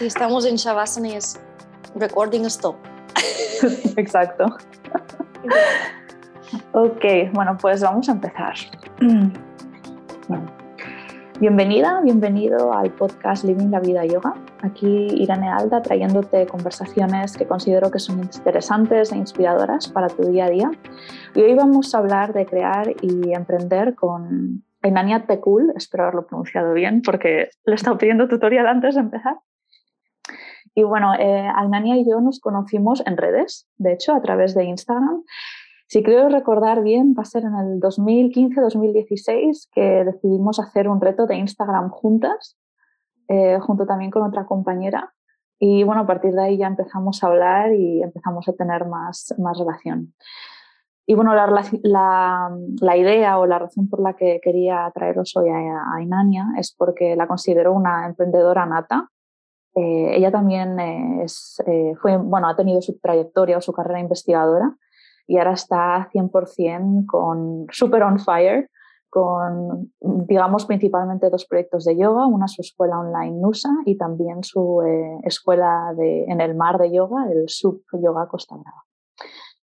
Si estamos en Shavasana es recording stop. Exacto. ok, bueno, pues vamos a empezar. Bienvenida, bienvenido al podcast Living la Vida Yoga. Aquí Irene Alda trayéndote conversaciones que considero que son interesantes e inspiradoras para tu día a día. Y hoy vamos a hablar de crear y emprender con Ainania Tekul, espero haberlo pronunciado bien porque le he pidiendo tutorial antes de empezar. Y bueno, eh, Ainania y yo nos conocimos en redes, de hecho, a través de Instagram. Si creo recordar bien, va a ser en el 2015-2016 que decidimos hacer un reto de Instagram juntas, eh, junto también con otra compañera. Y bueno, a partir de ahí ya empezamos a hablar y empezamos a tener más, más relación. Y bueno, la, idea o la razón por la que quería traeros hoy a, a es porque la considero una emprendedora nata. Eh, ella también es, eh, fue, bueno, ha tenido su trayectoria o su carrera investigadora y ahora está 100% con super on fire, con, digamos, principalmente dos proyectos de yoga, una su escuela online NUSA y también su eh, escuela de, en el mar de yoga, el Sub Yoga Costa Brava.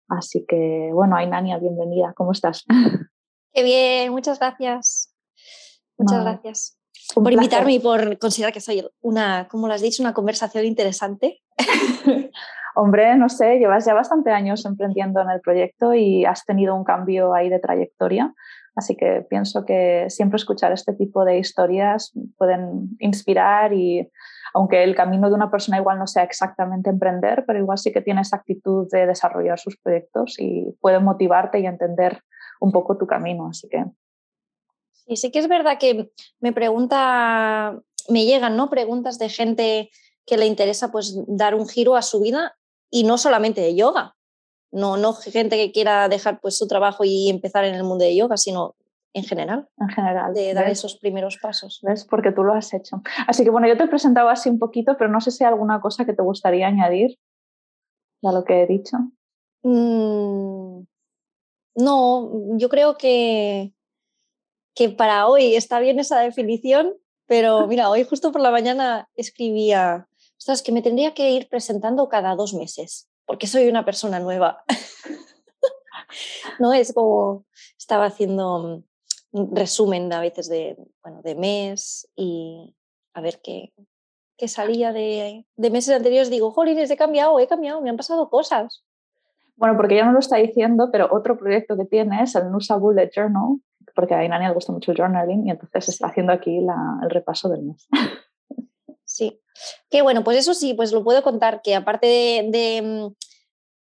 Así que, bueno, Ainania, bienvenida, ¿cómo estás? Qué bien, muchas gracias. Muchas gracias por invitarme y por considerar que soy una, como lo has dicho, una conversación interesante. Hombre, no sé, llevas ya bastante años emprendiendo en el proyecto y has tenido un cambio ahí de trayectoria. Así que pienso que siempre escuchar este tipo de historias pueden inspirar y aunque el camino de una persona igual no sea exactamente emprender, pero igual sí que tiene esa actitud de desarrollar sus proyectos y puede motivarte y entender un poco tu camino. Así que. Sí, sí que es verdad que me pregunta, me llegan ¿no? preguntas de gente que le interesa pues dar un giro a su vida y no solamente de yoga. No, no gente que quiera dejar pues su trabajo y empezar en el mundo de yoga, sino en general. En general. De dar esos primeros pasos. ¿Ves? Porque tú lo has hecho. Así que bueno, yo te he presentado así un poquito, pero no sé si hay alguna cosa que te gustaría añadir a lo que he dicho. Mm, no, yo creo que, que para hoy está bien esa definición, pero mira, hoy justo por la mañana escribía ostras, que me tendría que ir presentando cada dos meses, porque soy una persona nueva. no es como estaba haciendo un resumen a veces de, bueno, de mes y a ver qué, qué salía de, de, meses anteriores. Digo, jolines, he cambiado, he cambiado, me han pasado cosas. Bueno, porque ya no lo está diciendo, pero otro proyecto que tiene es el Nusa Bullet Journal, porque a Inani le gusta mucho el journaling y entonces está haciendo aquí la, el repaso del mes. Sí, que bueno, pues eso sí, pues lo puedo contar que aparte de, mm,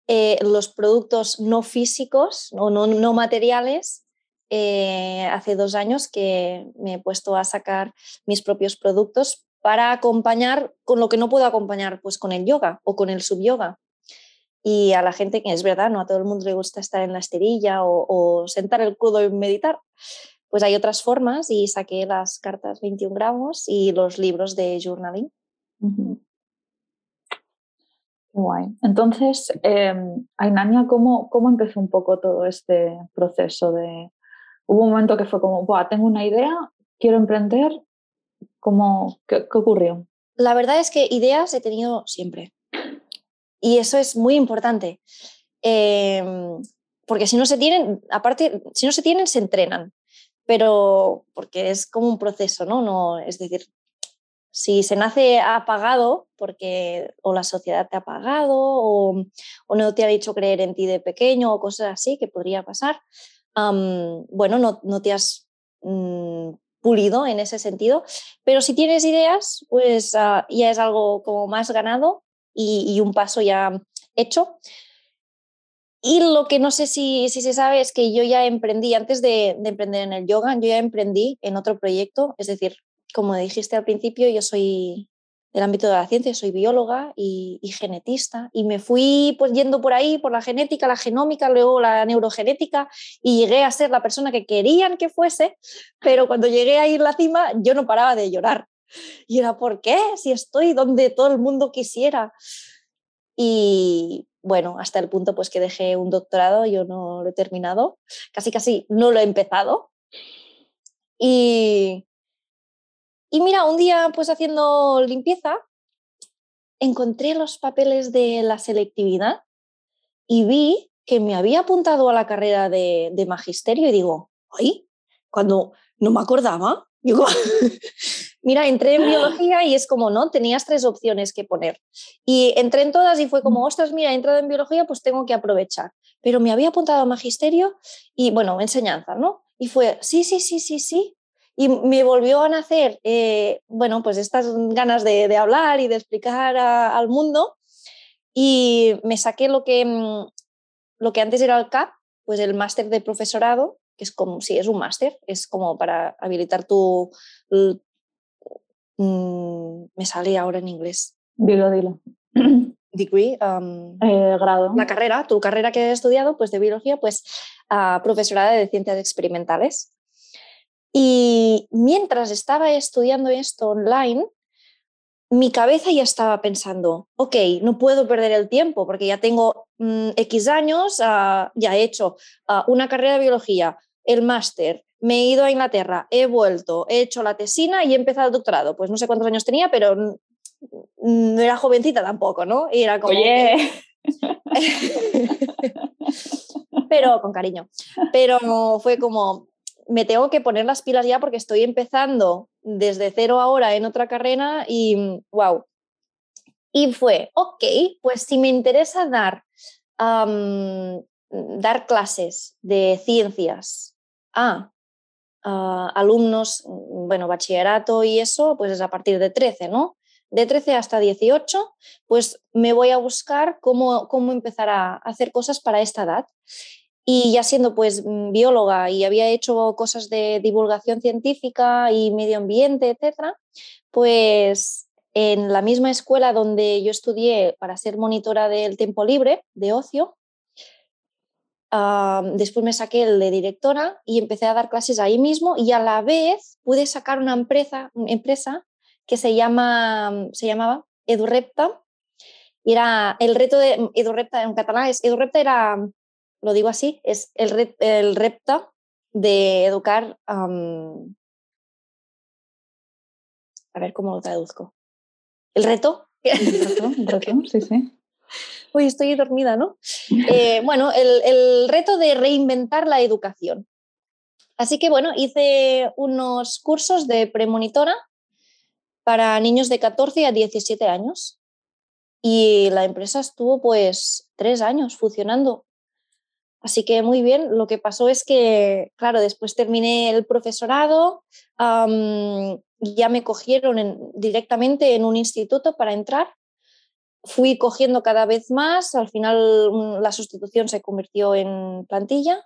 eh, los productos no físicos o no, materiales, eh, hace dos años que me he puesto a sacar mis propios productos para acompañar con lo que no puedo acompañar, pues con el yoga o con el subyoga. Y a la gente que es verdad, no a todo el mundo le gusta estar en la esterilla o, o sentar el codo y meditar pues hay otras formas y saqué las cartas 21 gramos y los libros de journaling. Guay. Entonces, eh, Ainania, ¿cómo, ¿cómo empezó un poco todo este proceso de... Hubo un momento que fue como, tengo una idea, quiero emprender, ¿cómo, qué, ocurrió? La verdad es que ideas he tenido siempre. Y eso es muy importante. Em, porque si no se tienen, aparte, si no se tienen, se entrenan pero porque es como un proceso, ¿no? no es decir, si se nace apagado, porque o la sociedad te ha apagado o, no te ha dicho creer en ti de pequeño o cosas así que podría pasar, bueno, no, no, te has mm, pulido en ese sentido, pero si tienes ideas, pues ah, ya es algo como más ganado y, un paso ya hecho. Y lo que no sé si, si, se sabe es que yo ya emprendí, antes de, de, emprender en el yoga, yo ya emprendí en otro proyecto, es decir, como dijiste al principio, yo soy del ámbito de la ciencia, soy bióloga y, genetista, y me fui pues yendo por ahí, por la genética, la genómica, luego la neurogenética, y llegué a ser la persona que querían que fuese, pero cuando llegué a ir la cima, yo no paraba de llorar. Y era, ¿por qué? Si estoy donde todo el mundo quisiera. Y bueno, hasta el punto pues que dejé un doctorado, yo no lo he terminado, casi casi no lo he empezado. Y, y mira, un día pues haciendo limpieza, encontré los papeles de la selectividad y vi que me había apuntado a la carrera de, de magisterio y digo, ay, cuando no me acordaba, digo, mira, entré en biología y es como, ¿no? Tenías tres opciones que poner. Y entré en todas y fue como, ostras, mira, he entrado en biología, pues tengo que aprovechar. Pero me había apuntado a magisterio y, bueno, enseñanza, ¿no? Y fue, sí, sí, sí, sí, sí. Y me volvió a nacer, eh, bueno, pues estas ganas de, hablar y de explicar al mundo. Y me saqué lo que, mm, lo que antes era el CAP, pues el máster de profesorado, que es como, sí, es un máster, es como para habilitar tu, Mm, me sale ahora en inglés. Dilo, dilo. Degree, eh, grado. La carrera, tu carrera que he estudiado, pues de biología, pues profesorada de ciencias experimentales. Y mientras estaba estudiando esto online, mi cabeza ya estaba pensando, ok, no puedo perder el tiempo porque ya tengo mm, X años, ah, ya he hecho ah, una carrera de biología, el máster, me he ido a Inglaterra, he vuelto, he hecho la tesina y he empezado el doctorado. Pues no sé cuántos años tenía, pero no era jovencita tampoco, ¿no? Y era como... Oye. pero con cariño. Pero fue como, me tengo que poner las pilas ya porque estoy empezando desde cero ahora en otra carrera y wow. Y fue, ok, pues si me interesa dar, dar clases de ciencias a alumnos, mm, bueno, bachillerato y eso, pues es a partir de 13, ¿no? De 13 hasta 18, pues me voy a buscar cómo, cómo empezar a hacer cosas para esta edad. Y ya siendo pues mm, bióloga y había hecho cosas de divulgación científica y medio ambiente, etcétera, pues en la misma escuela donde yo estudié para ser monitora del tiempo libre, de ocio, después me saqué el de directora y empecé a dar clases ahí mismo y a la vez pude sacar una empresa, empresa que se, llama, se llamaba EduRepta. Y era el reto de EduRepta en catalán, es, EduRepta era, lo digo así, es el, el repta de educar. a ver cómo lo traduzco. El reto. El reto, sí, sí. Uy, estoy dormida, ¿no? Eh, bueno, el, reto de reinventar la educación. Así que bueno, hice unos cursos de premonitora para niños de 14 a 17 años y la empresa estuvo pues tres años funcionando. Así que muy bien, lo que pasó es que, claro, después terminé el profesorado, ya me cogieron directamente en un instituto para entrar fui cogiendo cada vez más, al final la sustitución se convirtió en plantilla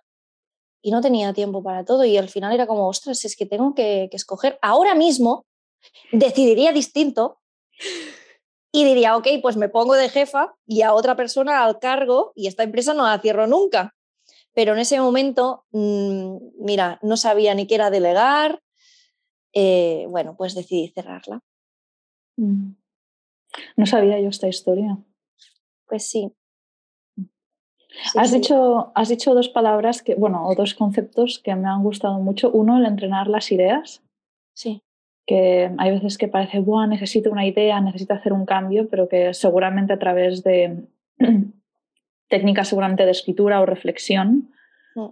y no tenía tiempo para todo y al final era como, ostras, es que tengo que, escoger. Ahora mismo decidiría distinto y diría, ok, pues me pongo de jefa y a otra persona al cargo y esta empresa no la cierro nunca. Pero en ese momento, mm, mira, no sabía ni qué era delegar, eh, bueno, pues decidí cerrarla. Mm. No sabía yo esta historia. Pues sí. has, Dicho, has dicho dos palabras, que, bueno, o dos conceptos que me han gustado mucho. Uno, el entrenar las ideas. Sí. Que hay veces que parece, Buah, necesito una idea, necesito hacer un cambio, pero que seguramente a través de técnicas seguramente de escritura o reflexión, mm.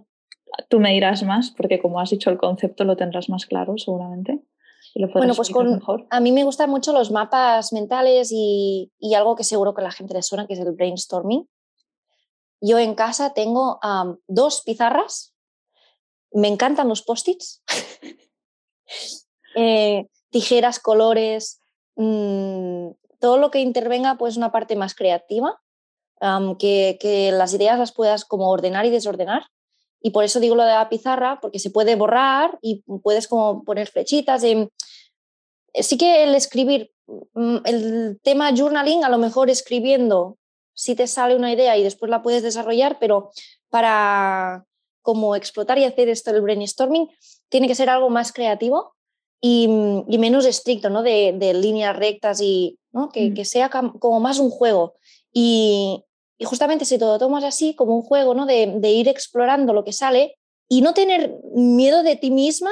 tú me dirás más, porque como has dicho el concepto lo tendrás más claro seguramente bueno, pues con, a mí me gustan mucho los mapas mentales y, algo que seguro que a la gente le suena, que es el brainstorming. Yo en casa tengo dos pizarras, me encantan los post-its, eh, tijeras, colores, mm, todo lo que intervenga pues una parte más creativa, que, que, las ideas las puedas como ordenar y desordenar y por eso digo lo de la pizarra, porque se puede borrar y puedes como poner flechitas. Eh, sí que el escribir, mm, el tema journaling, a lo mejor escribiendo, si te sale una idea y después la puedes desarrollar, pero para como explotar y hacer esto del brainstorming, tiene que ser algo más creativo y, menos estricto, ¿no? De, líneas rectas y ¿no? que, mm. que, sea como más un juego. Y, y justamente si todo tomas así como un juego, ¿no? De, ir explorando lo que sale y no tener miedo de ti misma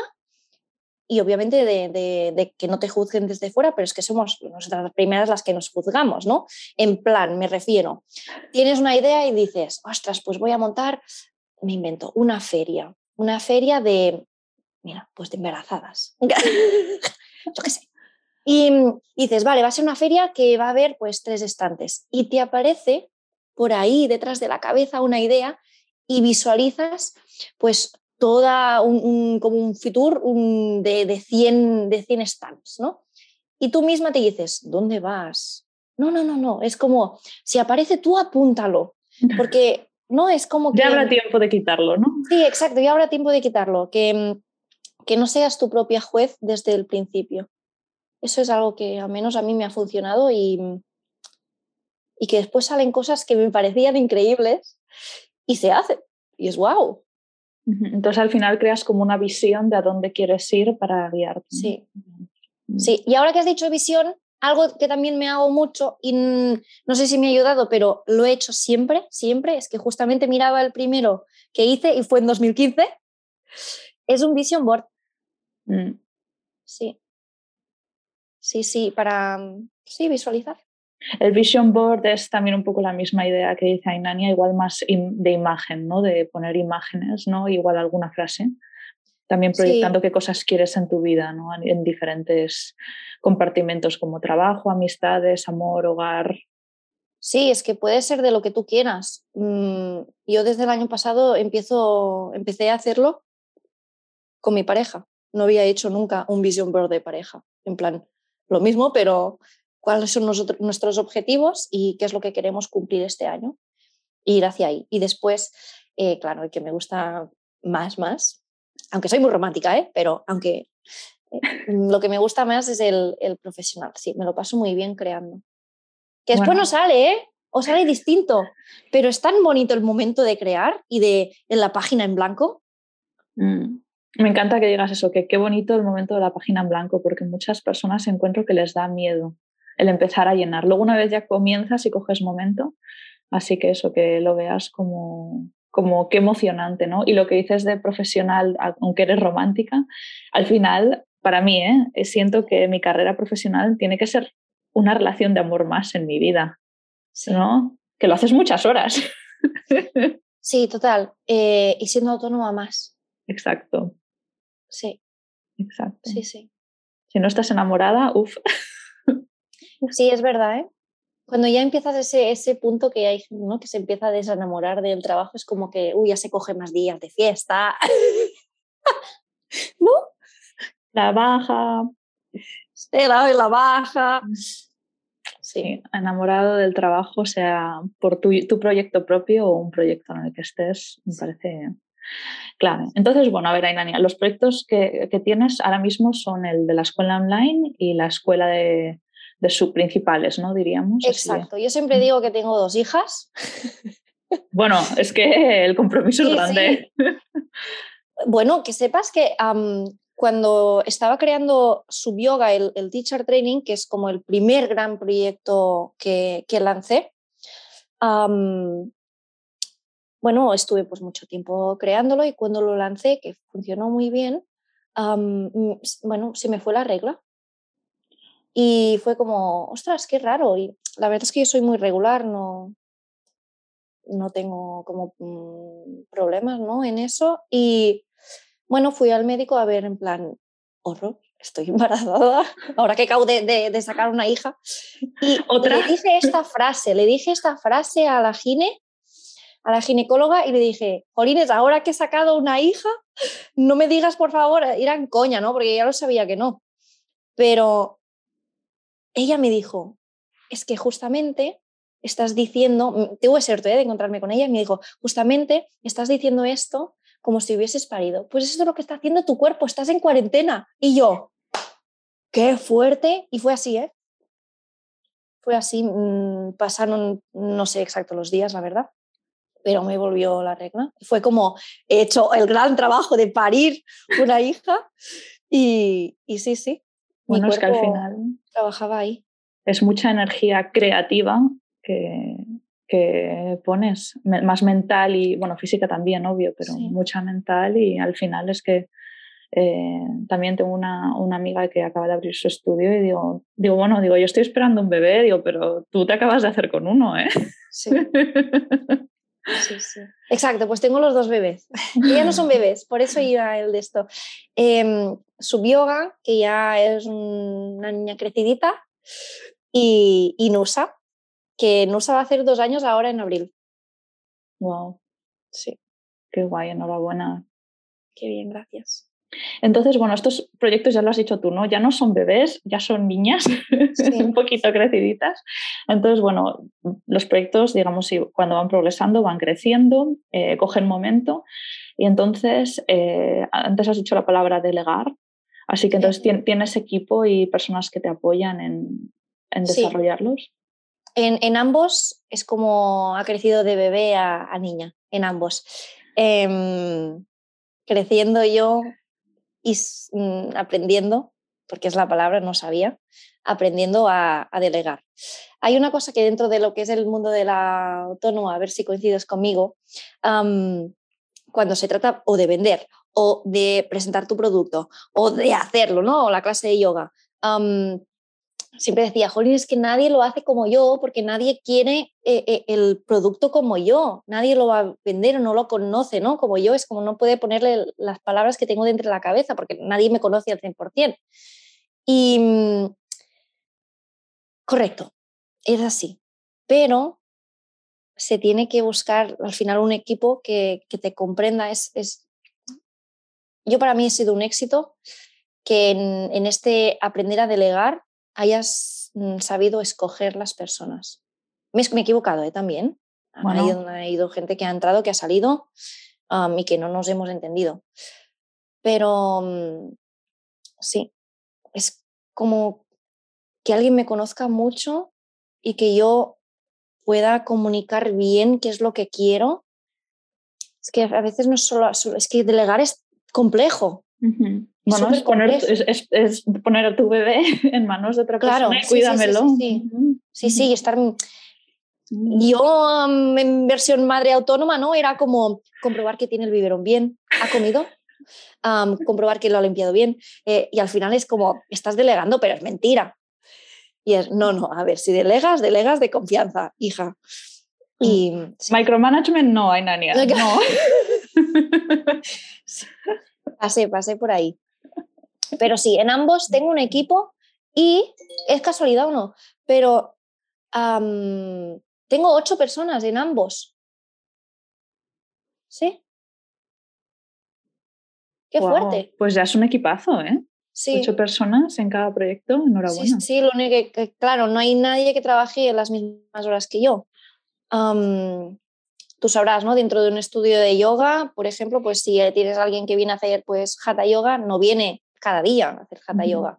y obviamente de, que no te juzguen desde fuera, pero es que somos nosotras las primeras las que nos juzgamos, ¿no? En plan, me refiero, tienes una idea y dices, ostras, pues voy a montar, me invento, una feria, una feria de, mira, pues de embarazadas. Yo qué sé. Y, y dices, vale, va a ser una feria que va a haber pues tres estantes y te aparece por ahí detrás de la cabeza una idea y visualizas pues toda un, como un futur de, de, 100, de 100 stands, ¿no? Y tú misma te dices, ¿dónde vas? No, no, no, no, es como, si aparece tú apúntalo, porque no es como que... Ya habrá tiempo de quitarlo, ¿no? Sí, exacto, ya habrá tiempo de quitarlo, que, que no seas tu propia juez desde el principio. Eso es algo que al menos a mí me ha funcionado y, y que después salen cosas que me parecían increíbles y se hacen. Y es wow. Entonces al final creas como una visión de a dónde quieres ir para guiarte. Sí. Sí, y ahora que has dicho visión, algo que también me hago mucho y no sé si me ha ayudado, pero lo he hecho siempre, siempre, es que justamente miraba el primero que hice y fue en 2015, es un vision board. Mm. Sí. Sí, sí, para sí, visualizar. El vision board es también un poco la misma idea que dice Ainania, igual más de imagen, ¿no? De poner imágenes, ¿no? Igual alguna frase. También proyectando qué cosas quieres en tu vida, ¿no? En diferentes compartimentos como trabajo, amistades, amor, hogar. Sí, es que puede ser de lo que tú quieras. Mm, yo desde el año pasado empiezo, empecé a hacerlo con mi pareja. No había hecho nunca un vision board de pareja. En plan, lo mismo, pero cuáles son nuestros objetivos y qué es lo que queremos cumplir este año ir hacia ahí. Y después, eh, claro, el que me gusta más, más, aunque soy muy romántica, ¿eh? pero aunque eh, lo que me gusta más es el, profesional, sí, me lo paso muy bien creando. Que después no sale, ¿eh? O sale distinto, pero es tan bonito el momento de crear y de en la página en blanco. Mm. Me encanta que digas eso, que qué bonito el momento de la página en blanco, porque muchas personas encuentro que les da miedo el empezar a llenar. Luego una vez ya comienzas y coges momento, así que eso, que lo veas como, como qué emocionante, ¿no? Y lo que dices de profesional, aunque eres romántica, al final, para mí, ¿eh? siento que mi carrera profesional tiene que ser una relación de amor más en mi vida, ¿no? Que lo haces muchas horas. Sí, total. Eh, y siendo autónoma más. Exacto. Sí. Exacto. Sí, sí. Si no estás enamorada, uff. Sí, es verdad, ¿eh? Cuando ya empiezas ese, ese punto que hay, ¿no? Que se empieza a desenamorar del trabajo, es como que, uy, ya se coge más días de fiesta. ¿No? La baja. Se la, la baja. Mm. Sí, enamorado del trabajo, sea por tu, tu, proyecto propio o un proyecto en el que estés, me parece clave. Entonces, bueno, a ver, Ainania, los proyectos que, que, tienes ahora mismo son el de la escuela online y la escuela de, de sus principales, ¿no? Diríamos. Exacto. Yo siempre digo que tengo dos hijas. Bueno, es que el compromiso es grande. Bueno, que sepas que cuando estaba creando Subyoga, el, el Teacher Training, que es como el primer gran proyecto que, que lancé, bueno, estuve pues mucho tiempo creándolo y cuando lo lancé, que funcionó muy bien, bueno, se me fue la regla. Y fue como, ostras, qué raro. Y la verdad es que yo soy muy regular, no, no tengo como mm, problemas ¿no? en eso. Y bueno, fui al médico a ver en plan, horror, estoy embarazada, ahora que acabo de, de, sacar una hija. Y ¿Otra? le dije esta frase, le dije esta frase a la gine, a la ginecóloga y le dije, Jolines, ahora que he sacado una hija, no me digas por favor, en coña, ¿no? Porque ya lo sabía que no. Pero ella me dijo, es que justamente estás diciendo, mm, tuve suerte ¿eh? de encontrarme con ella, y me dijo, justamente estás diciendo esto como si hubieses parido. Pues eso es lo que está haciendo tu cuerpo, estás en cuarentena. Y yo, qué fuerte. Y fue así, ¿eh? Fue así, mm, pasaron, no sé exacto los días, la verdad, pero me volvió la regla. Fue como he hecho el gran trabajo de parir una hija y, y sí, sí. Bueno, es que al final trabajaba ahí. Es mucha energía creativa que, que pones, más mental y, bueno, física también, obvio, pero mucha mental y al final es que Eh, también tengo una, una, amiga que acaba de abrir su estudio y digo, digo, bueno, digo, yo estoy esperando un bebé, digo, pero tú te acabas de hacer con uno, ¿eh? Sí. Sí, sí. Exacto, pues tengo los dos bebés. que ya no son bebés, por eso iba el de esto. Eh, Subyoga, que ya es una niña crecidita, y, y Nusa, que Nusa va a hacer dos años ahora en abril. Wow. Sí. Qué guay, enhorabuena. Qué bien, gracias. Entonces, bueno, estos proyectos ya lo has dicho tú, ¿no? Ya no son bebés, ya son niñas, un poquito creciditas. Entonces, bueno, los proyectos, digamos, cuando van progresando, van creciendo, eh, cogen momento. Y entonces, eh, antes has dicho la palabra delegar, así que entonces tienes equipo y personas que te apoyan en, desarrollarlos. En, ambos es como ha crecido de bebé a, niña, en ambos. Em, creciendo yo y mm, aprendiendo, porque es la palabra, no sabía, aprendiendo a, delegar. Hay una cosa que dentro de lo que es el mundo de la autónoma, a ver si coincides conmigo, cuando se trata o de vender o de presentar tu producto o de hacerlo, ¿no? O la clase de yoga siempre decía, Jolín, es que nadie lo hace como yo porque nadie quiere eh, eh, el producto como yo, nadie lo va a vender o no lo conoce, ¿no? Como yo, es como no puede ponerle las palabras que tengo dentro de la cabeza porque nadie me conoce al 100%. Y mm, correcto, es así, pero se tiene que buscar al final un equipo que, te comprenda. Es, es, Yo para mí ha sido un éxito que en este aprender a delegar hayas mm, sabido escoger las personas. Me, he equivocado ¿eh? también. Ha, ido, gente que ha entrado, que ha salido y que no nos hemos entendido. Pero mm, sí, es como que alguien me conozca mucho y que yo pueda comunicar bien qué es lo que quiero. Es que a veces no es solo, es que delegar es complejo. Bueno, es poner, es, poner, a tu bebé en manos de otra persona y cuídamelo. Sí, sí, sí, estar... Yo en versión madre autónoma, ¿no? Era como comprobar que tiene el biberón bien, ha comido, comprobar que lo ha limpiado bien. Eh, y al final es como, estás delegando, pero es mentira. Y es, no, no, a ver, si delegas, delegas de confianza, hija. Y, Micromanagement no, hay nania. No. pasé, pasé por ahí. Pero sí, en ambos tengo un equipo y es casualidad o no, pero tengo ocho personas en ambos. ¿Sí? Qué fuerte. Pues ya es un equipazo, ¿eh? Sí. Ocho personas en cada proyecto, enhorabuena. Sí, sí, lo único que, claro, no hay nadie que trabaje en las mismas horas que yo. tú sabrás, ¿no? Dentro de un estudio de yoga, por ejemplo, pues si tienes a alguien que viene a hacer pues hatha yoga, no viene cada día hacer hatha yoga.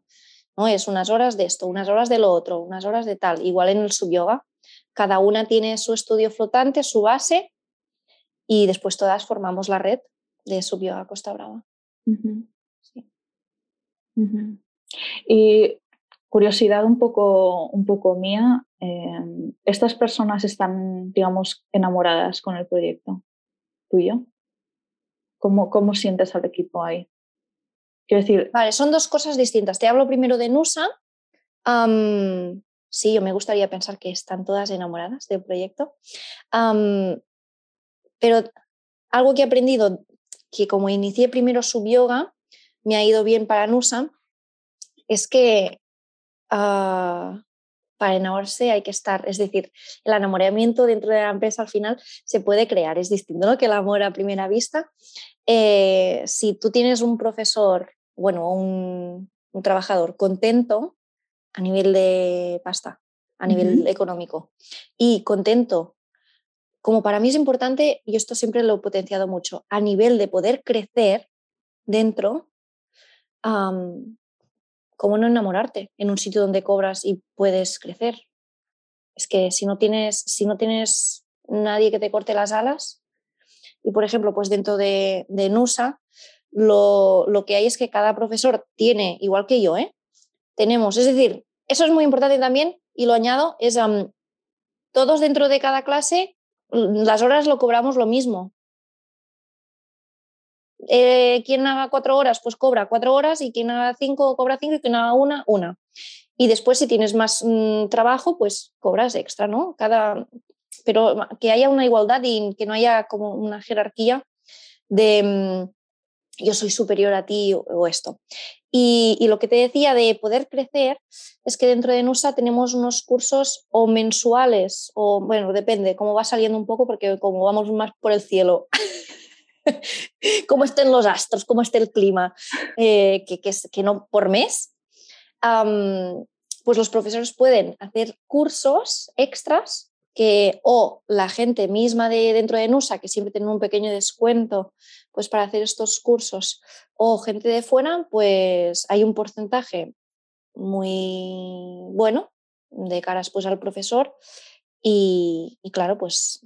¿no? Es unas horas de esto, unas horas de lo otro, unas horas de tal. Igual en el subyoga, cada una tiene su estudio flotante, su base, y después todas formamos la red de subyoga Costa Brava. Y curiosidad un poco, un poco mía, em, ¿estas personas están, digamos, enamoradas con el proyecto tuyo? ¿Cómo, cómo sientes al equipo ahí? decir. Vale, son dos cosas distintas. Te hablo primero de Nusa. sí, yo me gustaría pensar que están todas enamoradas del proyecto. pero algo que he aprendido, que como inicié primero sub yoga, me ha ido bien para Nusa, es que ah, para enamorarse hay que estar, es decir, el enamoramiento dentro de la empresa al final se puede crear, es distinto ¿no? que el amor a primera vista. Eh, si tú tienes un profesor bueno, un, trabajador contento a nivel de pasta, a nivel económico, y contento, como para mí es importante, y esto siempre lo he potenciado mucho, a nivel de poder crecer dentro, ¿cómo no enamorarte en un sitio donde cobras y puedes crecer? Es que si no tienes, si no tienes nadie que te corte las alas, y por ejemplo, pues dentro de, de NUSA, lo, que hay es que cada profesor tiene, igual que yo, ¿eh? tenemos, es decir, eso es muy importante también y lo añado, es todos dentro de cada clase, las horas lo cobramos lo mismo. Eh, quien haga cuatro horas, pues cobra cuatro horas y quien haga cinco, cobra cinco y quien haga una, una. Y después, si tienes más mm, trabajo, pues cobras extra, ¿no? Cada, pero que haya una igualdad y que no haya como una jerarquía de mm, yo soy superior a ti o, esto. Y, y, lo que te decía de poder crecer es que dentro de NUSA tenemos unos cursos o mensuales, o bueno, depende, cómo va saliendo un poco, porque como vamos más por el cielo, cómo estén los astros, cómo esté el clima, eh, que, no por mes, pues los profesores pueden hacer cursos extras que o la gente misma de dentro de NUSA, que siempre tiene un pequeño descuento pues para hacer estos cursos, o gente de fuera, pues hay un porcentaje muy bueno de caras pues al profesor y, y claro, pues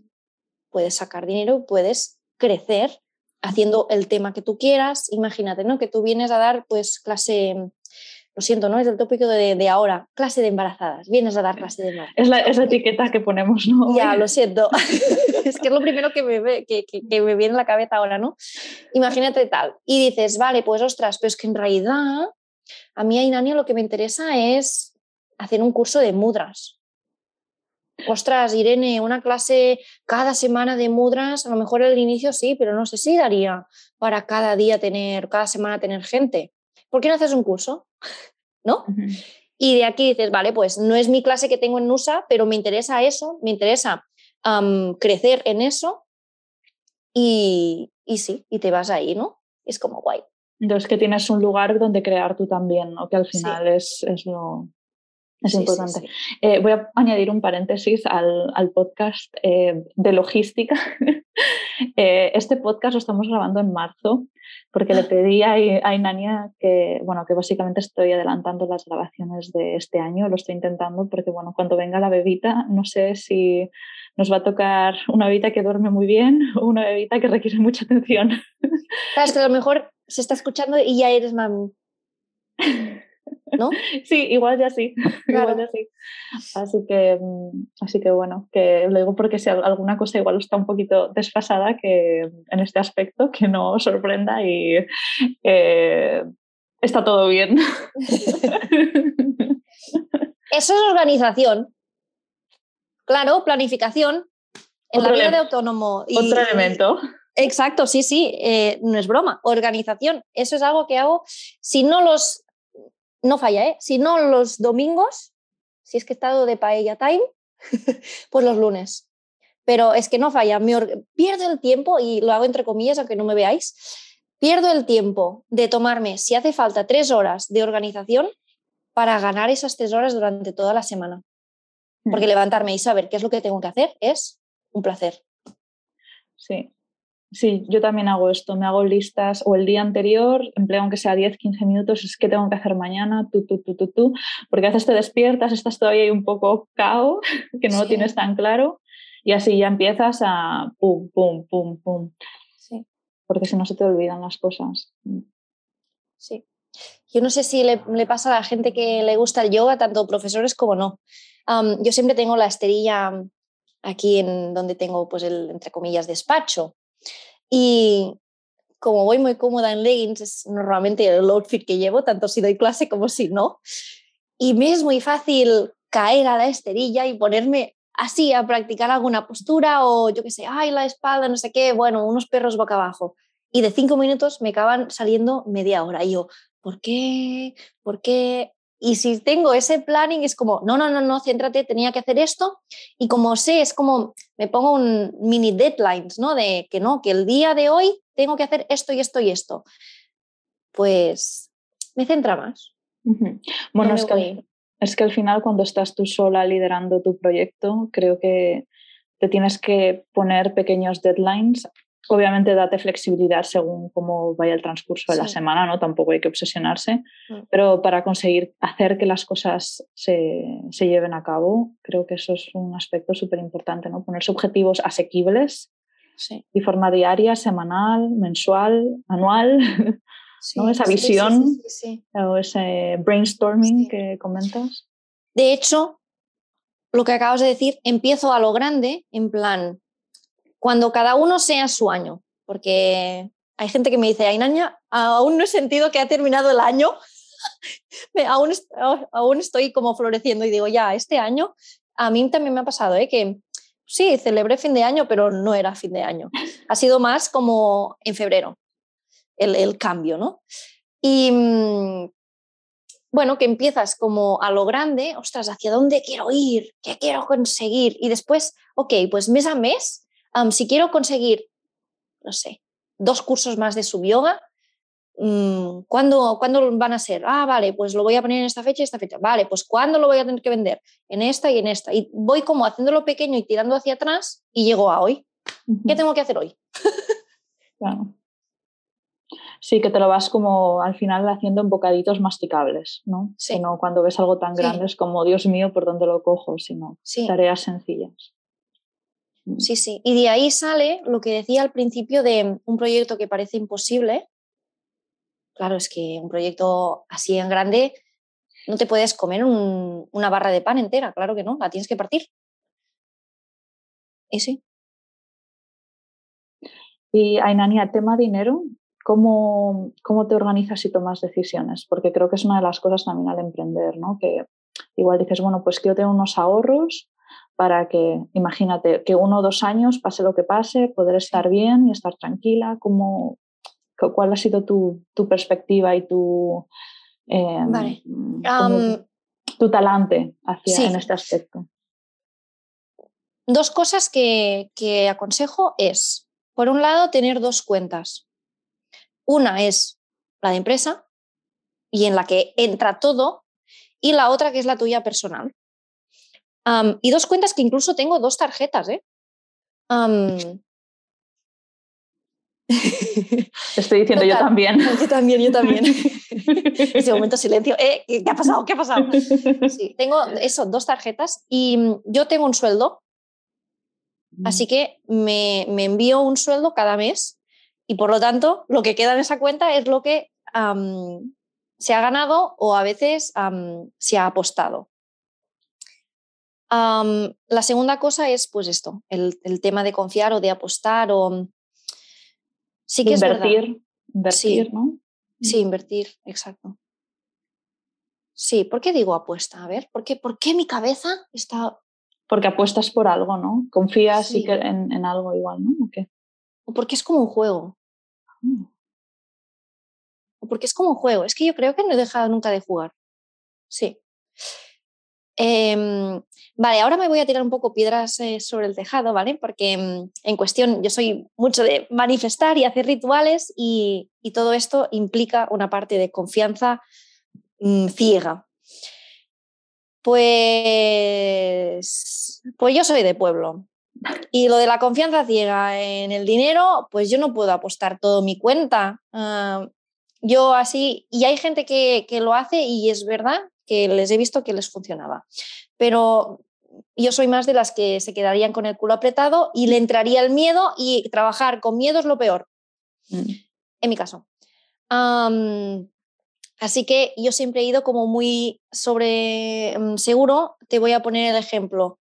puedes sacar dinero, puedes crecer haciendo el tema que tú quieras. Imagínate, ¿no? Que tú vienes a dar pues clase lo siento, ¿no? Es el tópico de, ahora, clase de embarazadas, vienes a dar clase de embarazadas. Es la, etiqueta que ponemos, ¿no? Ya, lo siento. es que es lo primero que me, que, que, me viene a la cabeza ahora, ¿no? Imagínate tal. Y dices, vale, pues ostras, pero es que en realidad a mí, a Inania, lo que me interesa es hacer un curso de mudras. Ostras, Irene, una clase cada semana de mudras, a lo mejor al inicio sí, pero no sé si daría para cada día tener, cada semana tener gente. ¿por qué no haces un curso? ¿No? Y de aquí dices, vale, pues no es mi clase que tengo en NUSA, pero me interesa eso, me interesa crecer en eso y, y, sí, y te vas ahí, ¿no? Es como guay. Entonces que tienes un lugar donde crear tú también, ¿no? Que al final es, es, lo, es importante. Eh, voy a añadir un paréntesis al, al podcast eh, de logística. Eh, este podcast lo estamos grabando en marzo porque le pedí a, a Inania que, bueno, que básicamente estoy adelantando las grabaciones de este año, lo estoy intentando porque, bueno, cuando venga la bebita, no sé si nos va a tocar una bebita que duerme muy bien o una bebita que requiere mucha atención. Sabes que a lo mejor se está escuchando y ya eres mami. ¿no? Sí, igual ya sí, igual ya sí. Así que, mm, así que bueno, que lo digo porque si alguna cosa igual está un poquito desfasada que en este aspecto, que no sorprenda y eh, está todo bien. Eso es organización. Claro, planificación. En la vida de autónomo. otro elemento. Exacto, sí, sí, eh, no es broma. Organización, eso es algo que hago. Si no los no falla, ¿eh? Si no los domingos, si es que he estado de paella time, pues los lunes. Pero es que no falla, me pierdo el tiempo, y lo hago entre comillas, aunque no me veáis, pierdo el tiempo de tomarme, si hace falta, tres horas de organización para ganar esas tres horas durante toda la semana. Porque mm. levantarme y saber qué es lo que tengo que hacer es un placer. Sí, Sí, yo también hago esto, me hago listas o el día anterior, empleo aunque sea 10, 15 minutos, es que tengo que hacer mañana, tú, tú, tú, tú, tú, porque a veces te despiertas, estás todavía ahí un poco cao, que no lo tienes tan claro, y así ya empiezas a pum, pum, pum, pum. Sí. Porque si no se te olvidan las cosas. Mm. Sí. Yo no sé si le, pasa a la gente que le gusta el yoga, tanto profesores como no. yo siempre tengo la esterilla aquí en donde tengo, pues, el, entre comillas, despacho y como voy muy cómoda en leggings, es normalmente el outfit que llevo, tanto si doy clase como si no. Y me es muy fácil caer a la esterilla y ponerme así a practicar alguna postura o yo qué sé, ay, la espalda, no sé qué, bueno, unos perros boca abajo. Y de cinco minutos me acaban saliendo media hora. Y yo, ¿por qué? ¿Por qué? Y si tengo ese planning, es como, no, no, no, no, céntrate, tenía que hacer esto. Y como sé, es como, me pongo un mini deadlines, ¿no? De que no, que el día de hoy tengo que hacer esto y esto y esto. Pues me centra más. Bueno, es que, es que al final cuando estás tú sola liderando tu proyecto, creo que te tienes que poner pequeños deadlines Obviamente date flexibilidad según cómo vaya el transcurso de la semana, ¿no? Tampoco hay que obsesionarse, mm. pero para conseguir hacer que las cosas se, se, lleven a cabo, creo que eso es un aspecto súper importante, ¿no? Ponerse objetivos asequibles sí. de forma diaria, semanal, mensual, anual, ¿no? Esa visión o ese brainstorming que comentas. De hecho, lo que acabas de decir, empiezo a lo grande, en plan, cuando cada uno sea su año, porque hay gente que me dice, Ainaña, aún no he sentido que ha terminado el año, aún, aún estoy como floreciendo y digo, ya, este año a mí también me ha pasado, ¿eh? que sí, celebré fin de año, pero no era fin de año. Ha sido más como en febrero el, el cambio, ¿no? Y mm, bueno, que empiezas como a lo grande, ostras, ¿hacia dónde quiero ir? ¿Qué quiero conseguir? Y después, ok, pues mes a mes, si quiero conseguir, no sé, dos cursos más de subyoga, um, ¿cuándo, ¿cuándo, van a ser? Ah, vale, pues lo voy a poner en esta fecha y esta fecha. Vale, pues ¿cuándo lo voy a tener que vender? En esta y en esta. Y voy como haciéndolo pequeño y tirando hacia atrás y llego a hoy. ¿Qué tengo que hacer hoy? claro. Sí, que te lo vas como al final haciendo en bocaditos masticables, ¿no? Sí. no cuando ves algo tan grande es como, Dios mío, ¿por dónde lo cojo? Sino tareas sencillas. Mm. Sí, sí. Y de ahí sale lo que decía al principio de un proyecto que parece imposible. Claro, es que un proyecto así en grande no te puedes comer una barra de pan entera, claro que no, la tienes que partir. Y sí. Y Ainania, tema dinero, ¿cómo, ¿cómo te organizas y tomas decisiones? Porque creo que es una de las cosas también al emprender, ¿no? Que igual dices, bueno, pues quiero tener unos ahorros para que, imagínate, que uno o dos años, pase lo que pase, poder estar bien y estar tranquila. ¿Cómo, ¿Cuál ha sido tu, tu perspectiva y tu, eh, tu talante hacia, en este aspecto? Dos cosas que, que aconsejo es, por un lado, tener dos cuentas. Una es la de empresa y en la que entra todo, y la otra que es la tuya personal y dos cuentas que incluso tengo dos tarjetas, ¿eh? Estoy diciendo yo también. Yo también, yo también. Ese momento silencio. ¿Eh? ¿Qué ha pasado? ¿Qué ha pasado? Sí, tengo eso, dos tarjetas y mm, yo tengo un sueldo. Así mm. que me, envío un sueldo cada mes y por lo tanto lo que queda en esa cuenta es lo que se ha ganado o a veces se ha apostado la segunda cosa es, pues esto, el, tema de confiar o de apostar o... Mm, sí que invertir, Invertir, ¿no? Sí, invertir, exacto. Sí, ¿por qué digo apuesta? A ver, ¿por qué, ¿por qué mi cabeza está...? Porque apuestas por algo, ¿no? Confías en, algo igual, ¿no? ¿O, qué? o porque es como un juego. Mm. O porque es como un juego. Es que yo creo que no he dejado nunca de jugar. Sí. Em, vale, ahora me voy a tirar un poco piedras eh, sobre el tejado, ¿vale? Porque mm, en cuestión yo soy mucho de manifestar y hacer rituales y, todo esto implica una parte de confianza mm, ciega. Pues, pues yo soy de pueblo. Y lo de la confianza ciega en el dinero, pues yo no puedo apostar todo mi cuenta. Ah, yo así, y hay gente que, que, lo hace y es verdad que les he visto que les funcionaba. Pero yo soy más de las que se quedarían con el culo apretado y le entraría el miedo y trabajar con miedo es lo peor, mm. en mi caso. así que yo siempre he ido como muy sobre mm, seguro. Te voy a poner el ejemplo.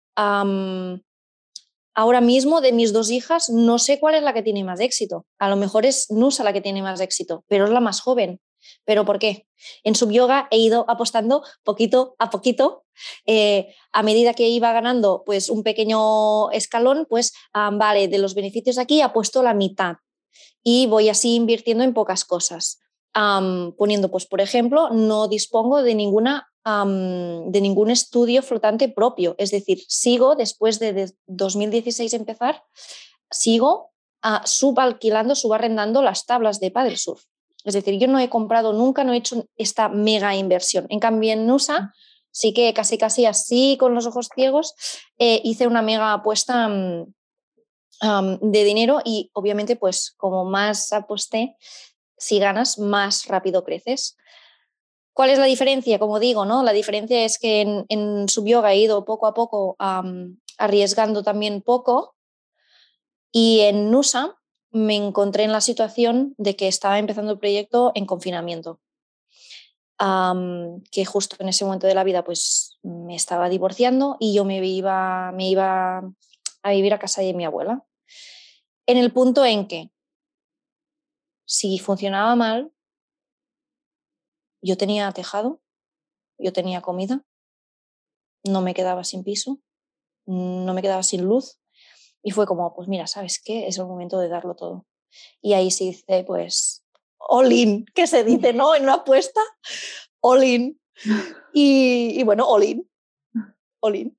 ahora mismo de mis dos hijas no sé cuál es la que tiene más éxito. A lo mejor es Nusa la que tiene más éxito, pero es la más joven. ¿Pero por qué? En subyoga he ido apostando poquito a poquito. Eh, a medida que iba ganando pues, un pequeño escalón, pues vale, de los beneficios aquí apuesto la mitad y voy así invirtiendo en pocas cosas. poniendo, pues, por ejemplo, no dispongo de, ninguna, de ningún estudio flotante propio. Es decir, sigo, después de, 2016 empezar, sigo uh, subalquilando, subarrendando las tablas de Padre Surf. Es decir, yo no he comprado nunca, no he hecho esta mega inversión. En cambio, en NUSA sí que casi casi así, con los ojos ciegos, eh, hice una mega apuesta mm, de dinero y obviamente pues como más aposté, si ganas, más rápido creces. ¿Cuál es la diferencia? Como digo, ¿no? La diferencia es que en, en Subyoga he ido poco a poco arriesgando también poco y en NUSA me encontré en la situación de que estaba empezando el proyecto en confinamiento. que justo en ese momento de la vida pues me estaba divorciando y yo me iba, me iba a vivir a casa de mi abuela. En el punto en que si funcionaba mal, yo tenía tejado, yo tenía comida, no me quedaba sin piso, no me quedaba sin luz. Y fue como, pues mira, ¿sabes qué? Es el momento de darlo todo. Y ahí se dice, pues, all in, que se dice, ¿no? En una apuesta, all in. Y, y bueno, all in, all in.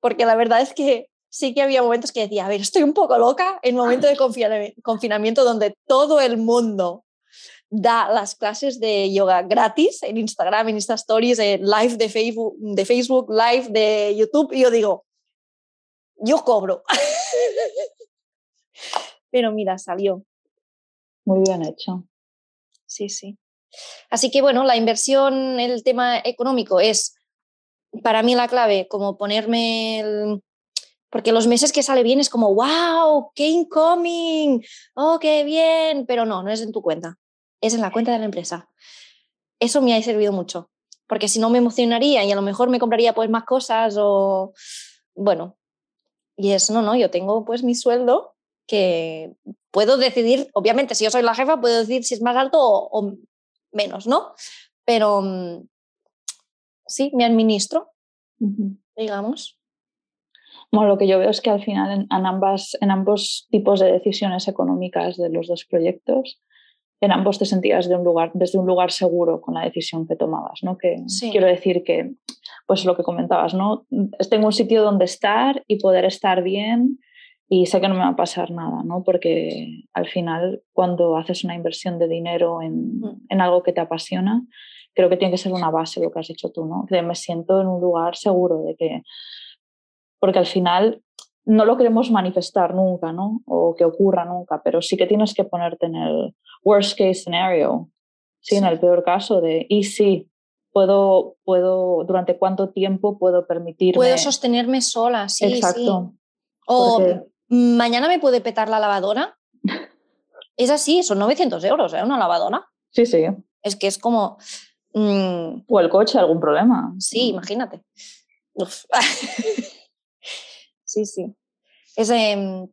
Porque la verdad es que sí que había momentos que decía, a ver, estoy un poco loca en momento de confinamiento donde todo el mundo da las clases de yoga gratis en Instagram, en Insta Stories, en live de Facebook, de Facebook, live de YouTube, y yo digo, yo cobro. Pero mira, salió. Muy bien hecho. Sí, sí. Así que bueno, la inversión, el tema económico es para mí la clave, como ponerme el, porque los meses que sale bien es como, wow, qué incoming, oh, qué bien, pero no, no es en tu cuenta, es en la cuenta de la empresa. Eso me ha servido mucho, porque si no me emocionaría y a lo mejor me compraría pues más cosas o, bueno, y es, no, no, yo tengo pues mi sueldo que puedo decidir, obviamente si yo soy la jefa, puedo decir si es más alto o, menos, ¿no? Pero mm, sí, me administro, digamos. Bueno, lo que yo veo es que al final en, ambas, en ambos tipos de decisiones económicas de los dos proyectos, en ambos te sentías de un lugar, desde un lugar seguro con la decisión que tomabas, ¿no? Que quiero decir que, pues lo que comentabas, ¿no? Tengo un sitio donde estar y poder estar bien y sé que no me va a pasar nada, ¿no? Porque al final cuando haces una inversión de dinero en, mm. en algo que te apasiona, creo que tiene que ser una base lo que has dicho tú, ¿no? Que me siento en un lugar seguro de que porque al final no lo queremos manifestar nunca, ¿no? O que ocurra nunca, pero sí que tienes que ponerte en el worst case scenario, sí, en el peor caso de, y sí, puedo, puedo, durante cuánto tiempo puedo permitirme. Puedo sostenerme sola, sí. Exacto. O mañana me puede petar la lavadora. es así, son 900 euros, ¿eh? Una lavadora. Sí, sí. Es que es como... Mm, o el coche, algún problema. Sí, imagínate. sí, sí. Es em,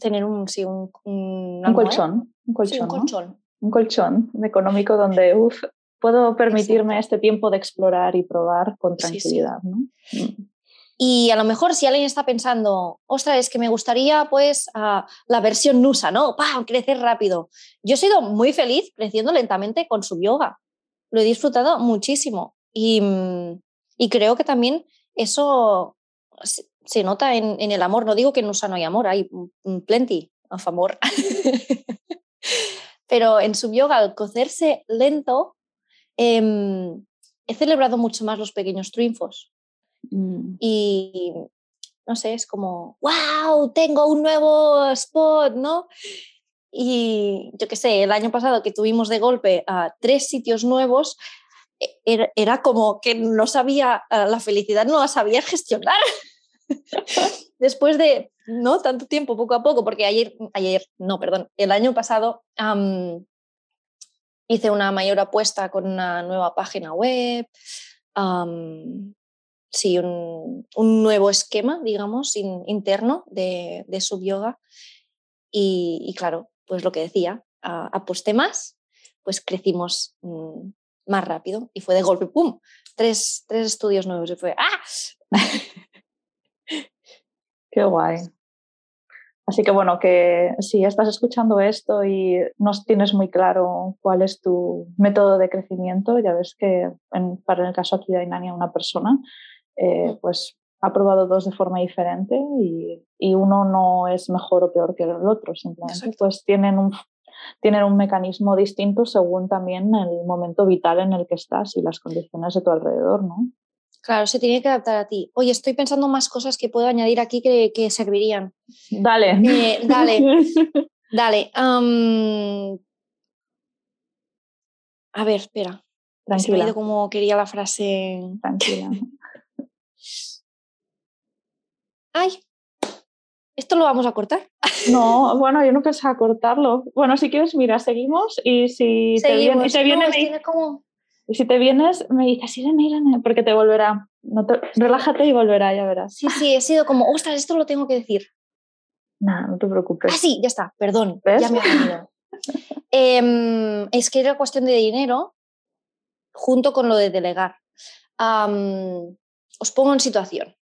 tener un, sí, un, un, colchón. Un colchón, un colchón. Un colchón económico donde puedo permitirme este tiempo de explorar y probar con tranquilidad. Mm. Y a lo mejor si alguien está pensando, ostras, es que me gustaría pues ah, la versión Nusa, ¿no? ¡Pam! Crecer rápido. Yo he sido muy feliz creciendo lentamente con su yoga. Lo he disfrutado muchísimo. Y, mm, y creo que también eso se, nota en, el amor. No digo que en USA no hay amor, hay plenty of amor. Pero en su yoga, al cocerse lento, em, he celebrado mucho más los pequeños triunfos. Mm. Y no sé, es como, wow, tengo un nuevo spot, ¿no? Y yo qué sé, el año pasado que tuvimos de golpe a tres sitios nuevos, e, era, como que no sabía, la felicidad no la sabía gestionar. Después de no tanto tiempo, poco a poco, porque ayer, ayer, no, perdón, el año pasado hice una mayor apuesta con una nueva página web, sí, un, nuevo esquema, digamos, interno de, de subyoga. Y, claro, pues lo que decía, aposté más, pues crecimos mm, más rápido y fue de golpe, ¡pum! Tres, tres estudios nuevos y fue ¡ah! Qué guay. Así que bueno, que si estás escuchando esto y no tienes muy claro cuál es tu método de crecimiento, ya ves que en, para el caso aquí de Ainania, una persona, eh, mm. pues ha probado dos de forma diferente y, y, uno no es mejor o peor que el otro, simplemente pues tienen un, tienen un mecanismo distinto según también el momento vital en el que estás y las condiciones de tu alrededor, ¿no? Claro, se tiene que adaptar a ti. Oye, estoy pensando más cosas que puedo añadir aquí que, que servirían. Dale. Eh, dale. dale. A ver, espera. Tranquila. Se como quería la frase. Tranquila. Ay, ¿esto lo vamos a cortar? No, bueno, yo no pensaba cortarlo. Bueno, si quieres, mira, seguimos y si te viene, te viene como... Y si te vienes, me dices, Irene, Irene, porque te volverá. No relájate y volverá, ya verás. Sí, sí, he sido como, ostras, esto lo tengo que decir. Nada, no te preocupes. Ah, sí, ya está, perdón. Ya me he venido. Em, es que era cuestión de dinero junto con lo de delegar. os pongo en situación.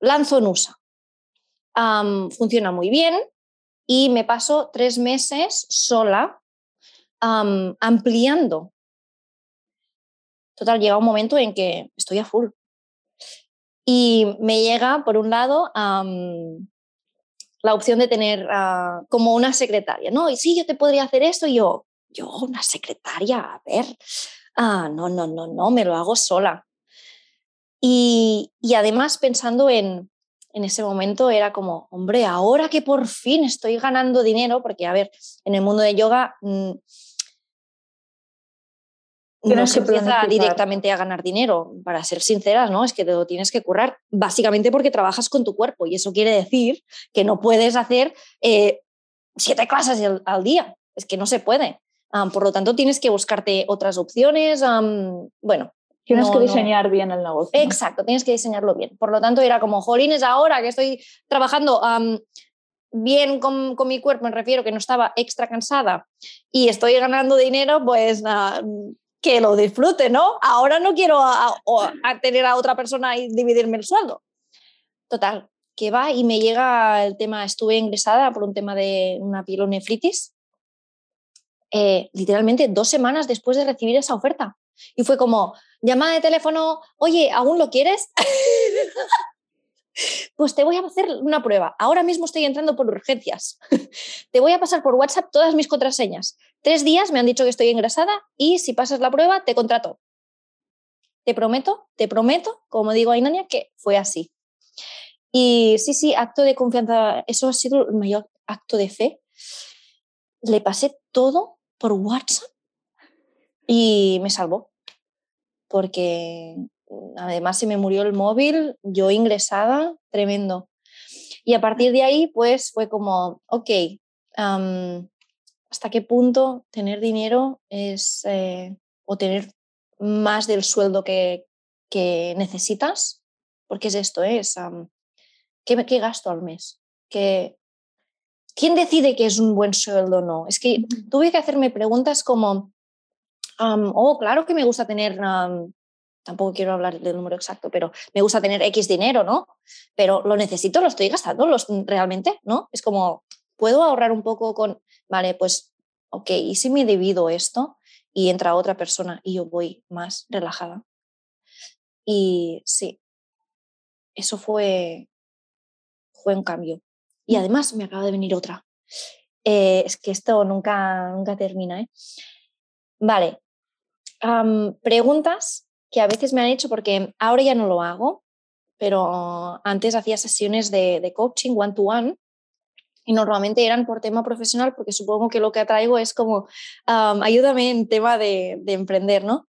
Lanzo Funciona muy bien y me paso tres meses sola ampliando. Total, llega un momento en que estoy a full. Y me llega, por un lado, la opción de tener ah, como una secretaria, ¿no? Y sí, yo te podría hacer esto. Y yo, yo, una secretaria, a ver, ah, no, no, no, no, me lo hago sola. Y, y además pensando en, en ese momento era como, hombre, ahora que por fin estoy ganando dinero, porque a ver, en el mundo de yoga mm, no se empieza directamente a ganar dinero, para ser sinceras, ¿no? Es que te lo tienes que currar, básicamente porque trabajas con tu cuerpo y eso quiere decir que no puedes hacer eh, siete clases al, día, es que no se puede. por lo tanto, tienes que buscarte otras opciones. bueno. Tienes que diseñar bien el negocio. Exacto, tienes que diseñarlo bien. Por lo tanto, era como, jolines, ahora que estoy trabajando bien con, con, mi cuerpo, me refiero que no estaba extra cansada y estoy ganando dinero, pues que lo disfrute, ¿no? Ahora no quiero a, tener a otra persona y dividirme el sueldo. Total, que va y me llega el tema, estuve ingresada por un tema de una pielonefritis, eh, literalmente dos semanas después de recibir esa oferta. Y fue como, llamada de teléfono, oye, ¿aún lo quieres? Pues te voy a hacer una prueba. Ahora mismo estoy entrando por urgencias. te voy a pasar por WhatsApp todas mis contraseñas. Tres días me han dicho que estoy engrasada y si pasas la prueba te contrato. Te prometo, te prometo, como digo a Inania, que fue así. Y sí, sí, acto de confianza, eso ha sido el mayor acto de fe. Le pasé todo por WhatsApp y me salvó. Porque además se me murió el móvil, yo ingresada, tremendo. Y a partir de ahí, pues fue como, ok, ¿hasta qué punto tener dinero es, eh, o tener más del sueldo que, que necesitas? Porque es esto, ¿eh? es, ¿qué, ¿qué, gasto al mes? ¿Qué, ¿Quién decide que es un buen sueldo o no? Es que tuve que hacerme preguntas como, oh, claro que me gusta tener tampoco quiero hablar del número exacto, pero me gusta tener X dinero, ¿no? Pero lo necesito, lo estoy gastando los, realmente, ¿no? Es como, ¿puedo ahorrar un poco con, vale, pues, ok, ¿y si me divido esto y entra otra persona y yo voy más relajada? Y sí, eso fue, fue un cambio. Y mm. además me acaba de venir otra. Eh, es que esto nunca, nunca termina, ¿eh? Vale. Preguntas que a veces me han hecho porque ahora ya no lo hago, pero antes hacía sesiones de, coaching one-to-one y normalmente eran por tema profesional porque supongo que lo que atraigo es como ayúdame en tema de, emprender, ¿no?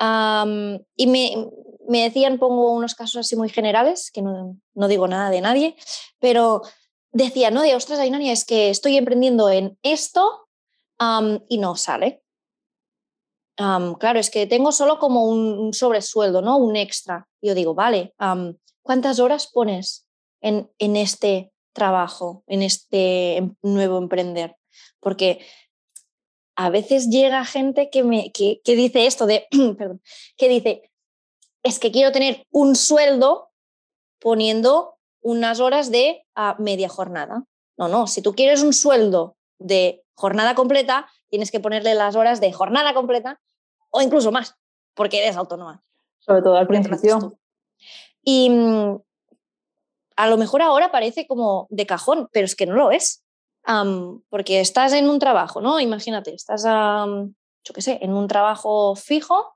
y me, me, decían, pongo unos casos así muy generales, que no, no digo nada de nadie, pero decía, no, de ostras, Ainania, es que estoy emprendiendo en esto y no sale claro, es que tengo solo como un, sobresueldo, ¿no? Un extra. Yo digo, vale, ¿cuántas horas pones en, en, este trabajo, en este em, nuevo emprender? Porque a veces llega gente que, me, que, que dice esto de, perdón, que dice, es que quiero tener un sueldo poniendo unas horas de media jornada. No, no, si tú quieres un sueldo de jornada completa, tienes que ponerle las horas de jornada completa o incluso más, porque eres autónoma. Sobre todo al principio. Y mm, a lo mejor ahora parece como de cajón, pero es que no lo es. porque estás en un trabajo, ¿no? Imagínate, estás, yo qué sé, en un trabajo fijo,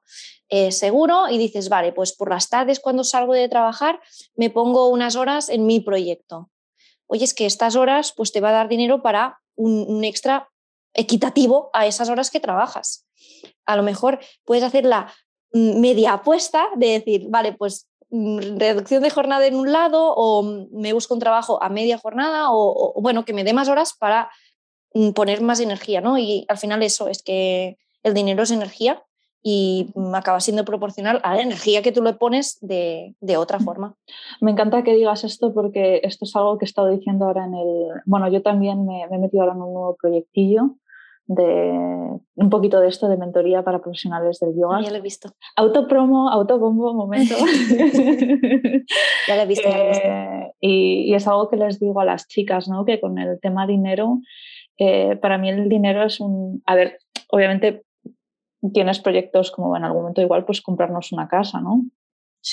eh, seguro, y dices, vale, pues por las tardes cuando salgo de trabajar me pongo unas horas en mi proyecto. Oye, es que estas horas pues te va a dar dinero para un extra equitativo a esas horas que trabajas a lo mejor puedes hacer la mm, media apuesta de decir, vale, pues mm, reducción de jornada en un lado o mm, me busco un trabajo a media jornada o, bueno, que me dé más horas para poner más energía, ¿no? Y al final eso es que el dinero es energía y acaba siendo proporcional a la energía que tú le pones de, otra forma. Me encanta que digas esto porque esto es algo que he estado diciendo ahora en el... Bueno, yo también me, he metido ahora en un nuevo proyectillo de un poquito de esto de mentoría para profesionales del yoga. ya lo he visto. Autopromo, autobombo, momento. ya lo he visto. Eh, y, es algo que les digo a las chicas, ¿no? Que con el tema dinero, eh, para mí el dinero es un... A ver, obviamente tienes proyectos como en algún momento igual pues comprarnos una casa, ¿no?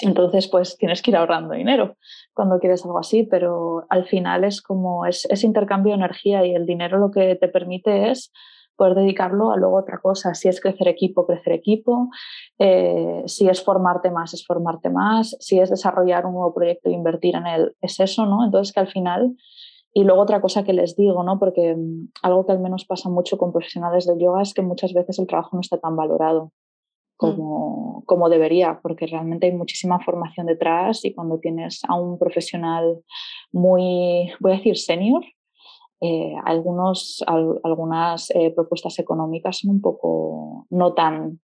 Entonces pues tienes que ir ahorrando dinero cuando quieres algo así, pero al final es como es, intercambio de energía y el dinero lo que te permite es poder dedicarlo a luego otra cosa. Si es crecer equipo, crecer equipo. Eh, si es formarte más, es formarte más. Si es desarrollar un nuevo proyecto e invertir en él, es eso, ¿no? Entonces que al final y luego otra cosa que les digo, ¿no? porque mm, algo que al menos pasa mucho con profesionales del yoga es que muchas veces el trabajo no está tan valorado mm. como, como debería, porque realmente hay muchísima formación detrás y cuando tienes a un profesional muy, voy a decir, senior, eh, algunos, algunas eh, propuestas económicas son un poco no tan,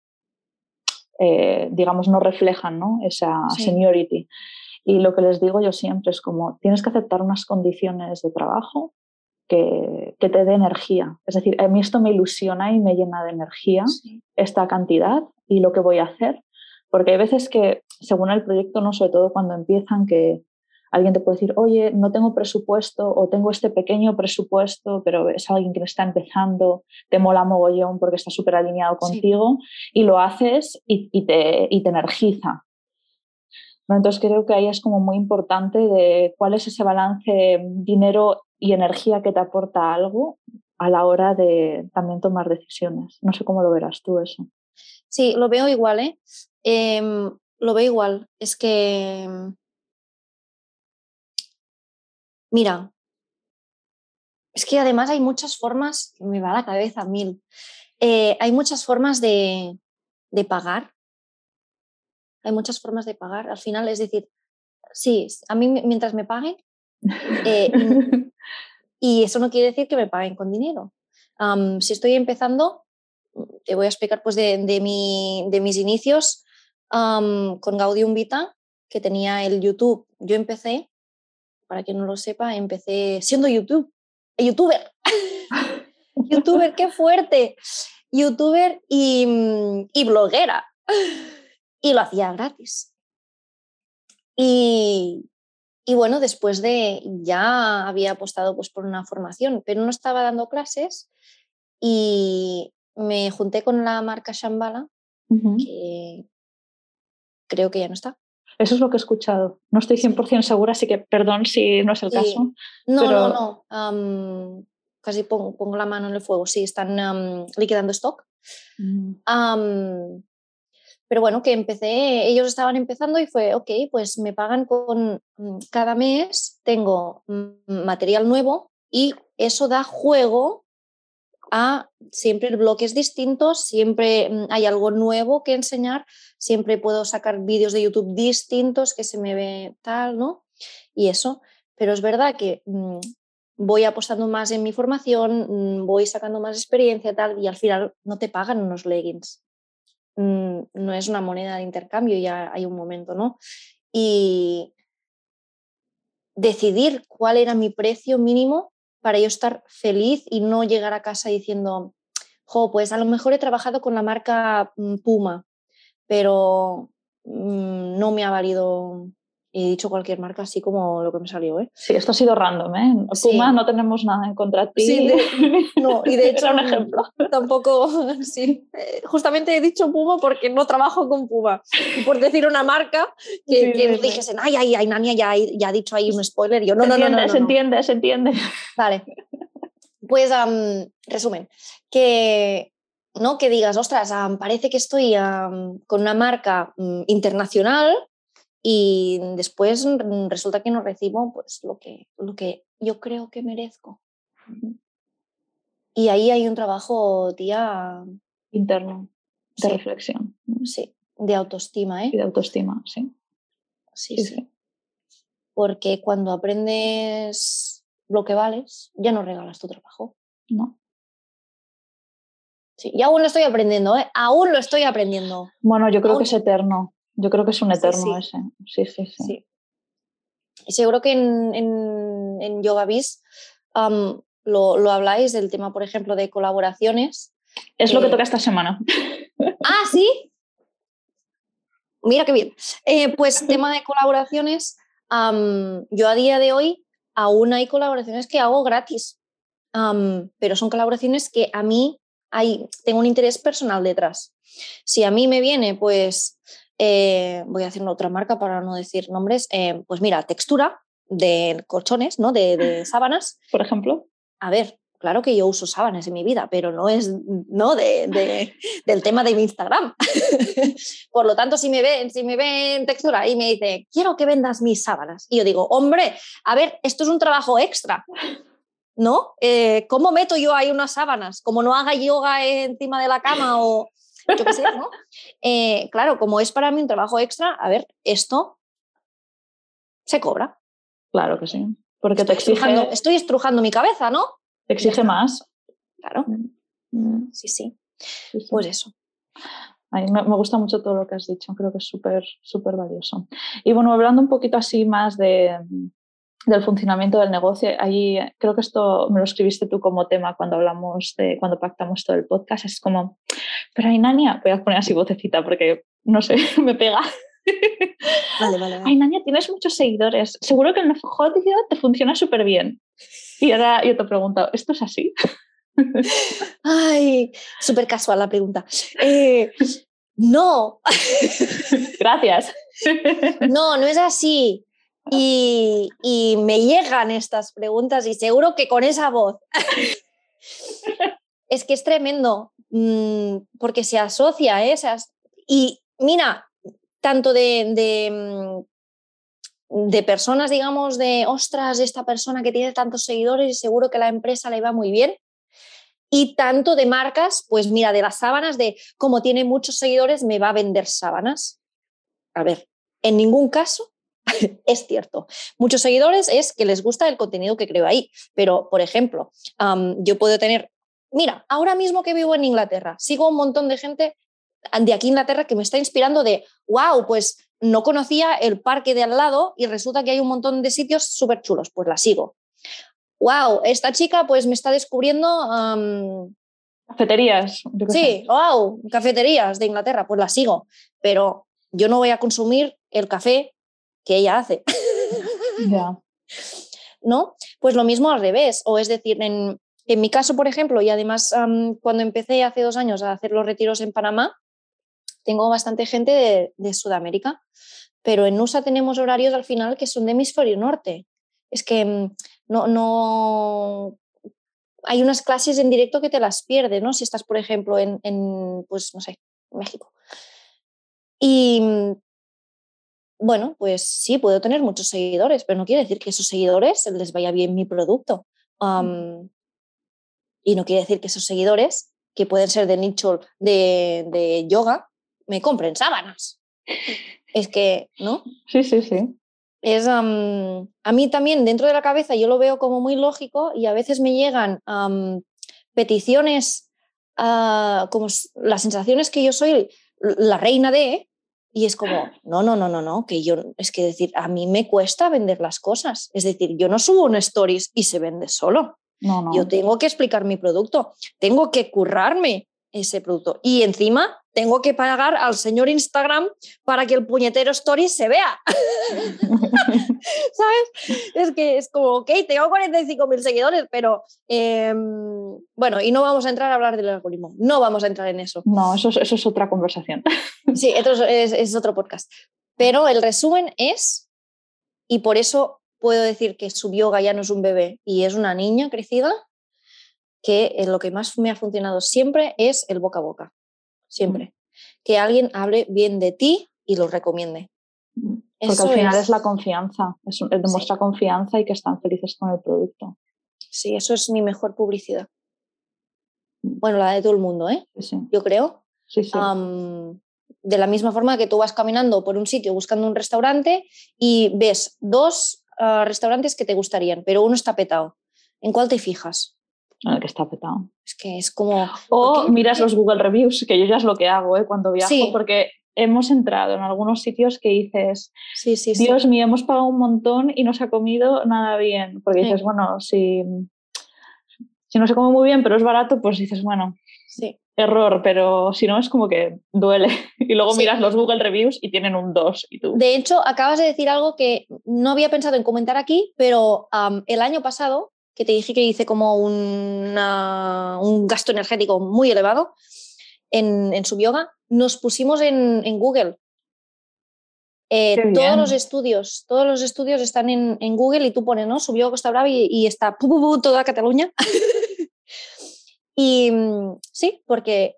eh, digamos, no reflejan ¿no? esa seniority. Y lo que les digo yo siempre es como, tienes que aceptar unas condiciones de trabajo que, que te dé energía. Es decir, a mí esto me ilusiona y me llena de energía, esta cantidad y lo que voy a hacer. Porque hay veces que, según el proyecto, no sobre todo cuando empiezan, que alguien te puede decir, oye, no tengo presupuesto o tengo este pequeño presupuesto, pero es alguien que está empezando, te mola mogollón porque está súper alineado contigo y lo haces y, y, te, y te energiza. Entonces creo que ahí es como muy importante de cuál es ese balance dinero y energía que te aporta algo a la hora de también tomar decisiones. No sé cómo lo verás tú eso. Sí, lo veo igual, ¿eh? Em, lo veo igual. Es que, mira, es que además hay muchas formas, me va a la cabeza mil, eh, hay muchas formas de, de pagar hay muchas formas de pagar. Al final, es decir, sí, a mí mientras me paguen, eh, y eso no quiere decir que me paguen con dinero. si estoy empezando, te voy a explicar pues de, mi, de mis inicios con Gaudium Vita, que tenía el YouTube. Yo empecé, para quien no lo sepa, empecé siendo YouTube, youtuber. youtuber, qué fuerte. Youtuber y, y bloguera y lo hacía gratis. Y, bueno, después de, ya había apostado pues, por una formación, pero no estaba dando clases y me junté con la marca Shambhala, que creo que ya no está. Eso es lo que he escuchado. No estoy 100% segura, así que perdón si no es el caso. No, no, no. casi pongo, la mano en el fuego. Sí, están liquidando stock. Mm. Pero bueno, que empecé, ellos estaban empezando y fue, ok, pues me pagan con mm, cada mes, tengo mm, material nuevo y eso da juego a siempre bloques distintos, siempre mm, hay algo nuevo que enseñar, siempre puedo sacar vídeos de YouTube distintos que se me ve tal, ¿no? Y eso, pero es verdad que voy apostando más en mi formación, voy sacando más experiencia tal y al final no te pagan unos leggings. Mm, no es una moneda de intercambio, ya hay un momento, ¿no? Y decidir cuál era mi precio mínimo para yo estar feliz y no llegar a casa diciendo, jo, pues a lo mejor he trabajado con la marca mm, Puma, pero mm, no me ha valido he dicho cualquier marca así como lo que me salió. ¿eh? Sí, esto ha sido random. ¿eh? Puma no tenemos nada en contra de ti. Sí, no, y de hecho un ejemplo. Tampoco, sí. Eh, justamente he dicho Puma porque no trabajo con Puma. Y por decir una marca que, que dijesen, ay, ay, ay, Nania ya, ya ha dicho ahí un spoiler. yo, no, no, no, no, Se entiende, se entiende. Vale. Pues, resumen, que ¿no? que digas, ostras, parece que estoy con una marca mm, internacional y después resulta que no recibo pues, lo, que, lo que yo creo que merezco. Y ahí hay un trabajo, tía... Interno, de reflexión. Sí, de autoestima, ¿eh? Y de autoestima, sí. Sí, sí. Porque cuando aprendes lo que vales, ya no regalas tu trabajo. No. Sí, y aún lo estoy aprendiendo, ¿eh? Aún lo estoy aprendiendo. Bueno, yo creo que es eterno. Yo creo que es un eterno ese. Sí, sí, sí. Y seguro que en, en, en Yoga lo, lo, habláis del tema, por ejemplo, de colaboraciones. Es lo que toca esta semana. Ah, sí. Mira qué bien. Eh, pues tema de colaboraciones, yo a día de hoy aún hay colaboraciones que hago gratis, pero son colaboraciones que a mí hay, tengo un interés personal detrás. Si a mí me viene, pues eh, voy a hacer otra marca para no decir nombres, eh, pues mira, textura de colchones, ¿no? De, de sábanas. Por ejemplo. A ver, Claro que yo uso sábanas en mi vida, pero no es ¿no? De, del tema de mi Instagram. Por lo tanto, si me ven, si me ven textura y me dice, quiero que vendas mis sábanas, y yo digo, hombre, a ver, esto es un trabajo extra. ¿No? Eh, ¿Cómo meto yo ahí unas sábanas? Como no haga yoga encima de la cama o yo qué sé, ¿no? Eh, claro, como es para mí un trabajo extra, a ver, esto se cobra. Claro que sí. Porque te exige... estoy estrujando mi cabeza, ¿no? Te exige más. Claro. Mm, mm. Sí, sí, Pues eso. Me, gusta mucho todo lo que has dicho, creo que es súper, súper valioso. Y bueno, hablando un poquito así más de, del funcionamiento del negocio, ahí creo que esto me lo escribiste tú como tema cuando hablamos de, cuando pactamos todo el podcast, es como, pero Ainania, voy a poner así vocecita porque, no sé, me pega. Vale, vale, Ay, Nania, tienes muchos seguidores. Seguro que el negocio te funciona súper bien. Y ahora yo te pregunto, ¿esto es así? Ay, súper casual la pregunta. Eh, no. Gracias. No, no es así. Y, me llegan estas preguntas y seguro que con esa voz. es que es tremendo, mm, porque se asocia, ¿eh? Y mira, tanto de, mm, de personas, digamos, de, ostras, esta persona que tiene tantos seguidores y seguro que la empresa le va muy bien. Y tanto de marcas, pues mira, de las sábanas, de como tiene muchos seguidores, me va a vender sábanas. A ver, en ningún caso es cierto. Muchos seguidores es que les gusta el contenido que creo ahí. Pero, por ejemplo, yo puedo tener, mira, ahora mismo que vivo en Inglaterra, sigo un montón de gente de aquí en Inglaterra que me está inspirando de, wow, pues no conocía el parque de al lado y resulta que hay un montón de sitios súper chulos, pues la sigo. Wow, esta chica pues me está descubriendo... cafeterías. Sí, wow, cafeterías de Inglaterra, pues la sigo, pero yo no voy a consumir el café que ella hace. Ya. ¿No? Pues lo mismo al revés, o es decir, en, mi caso, por ejemplo, y además cuando empecé hace dos años a hacer los retiros en Panamá, tengo bastante gente de, Sudamérica, pero en USA tenemos horarios al final que son de hemisferio norte. Es que mm, no, no, hay unas clases en directo que te las pierdes, ¿no? Si estás, por ejemplo, en, en pues, no sé, México. Y mm, bueno, pues sí, puedo tener muchos seguidores, pero no quiere decir que esos seguidores les vaya bien mi producto. Y no quiere decir que esos seguidores, que pueden ser de nicho de, de yoga, me compren sábanas. Es que, ¿no? Sí, sí, sí. Es, a mí también dentro de la cabeza yo lo veo como muy lógico y a veces me llegan peticiones, uh, como las sensaciones que yo soy la reina de, y es como, no, no, no, no, no, que yo, es que decir, a mí me cuesta vender las cosas. Es decir, yo no subo un stories y se vende solo. No, no. Yo tengo que explicar mi producto, tengo que currarme ese producto. Y encima tengo que pagar al señor Instagram para que el puñetero story se vea. ¿Sabes? Es que es como, ok, tengo 45 mil seguidores, pero em, bueno, y no vamos a entrar a hablar del algoritmo, no vamos a entrar en eso. No, eso, eso es otra conversación. sí, es, es otro podcast. Pero el resumen es, y por eso puedo decir que su yoga ya no es un bebé y es una niña crecida, que lo que más me ha funcionado siempre es el boca a boca, siempre. Que alguien hable bien de ti y lo recomiende. Porque al final es... la confianza, es, demuestra confianza y que están felices con el producto. Sí, eso es mi mejor publicidad. Bueno, la de todo el mundo, ¿eh? Yo creo. Sí, sí. de la misma forma que tú vas caminando por un sitio buscando un restaurante y ves dos restaurantes que te gustarían, pero uno está petado. ¿En cuál te fijas? el que está petado. Es que es como... O miras los Google Reviews, que yo ya es lo que hago ¿eh? cuando viajo, Sí. porque hemos entrado en algunos sitios que dices, Sí, sí, sí. Dios mío, hemos pagado un montón y no se ha comido nada bien. Porque dices, bueno, si, si no se come muy bien, pero es barato, pues dices, bueno, sí. error, pero si no es como que duele. Y luego Sí. miras los Google Reviews y tienen un 2 y tú. De hecho, acabas de decir algo que no había pensado en comentar aquí, pero el año pasado, que te dije que hice como una- un gasto energético muy elevado en, en Subyoga, nos pusimos en, en Google. Eh, todos bien. los estudios, todos los estudios están en, en Google y tú pones, ¿no? Subyoga Costa Brava y, y está pu, pu, pu, toda Cataluña. y mm, sí, porque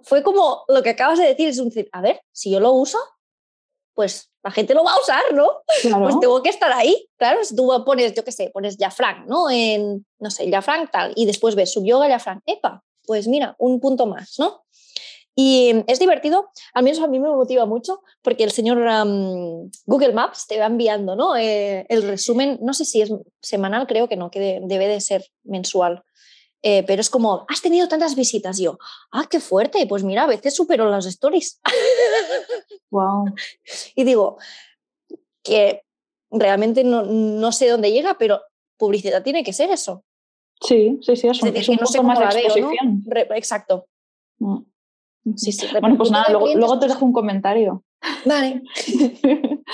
fue como lo que acabas de decir, es un decir, a ver, si yo lo uso, pues la gente lo va a usar, ¿no? Claro. Pues tengo que estar ahí. Claro, si tú pones, yo qué sé, pones Jafranc, ¿no? En, no sé, Jafranc tal, y después ves subyoga Jafranc. Epa, pues mira, un punto más, ¿no? Y es divertido, al menos a mí me motiva mucho, porque el señor Google Maps te va enviando, ¿no? Eh, el resumen, no sé si es semanal, creo que no, que de- debe de ser mensual. Eh, pero es como, has tenido tantas visitas. Y yo, ah, qué fuerte. Pues mira, a veces supero las stories. Wow. Y digo que realmente no, no sé dónde llega, pero publicidad tiene que ser eso. Sí, sí, sí, es un, Es decir, es un no sé más la veo, ¿no? exposición. Re- exacto. Mm. Sí, sí. Bueno, pues nada, luego, te pues- dejo un comentario. Vale.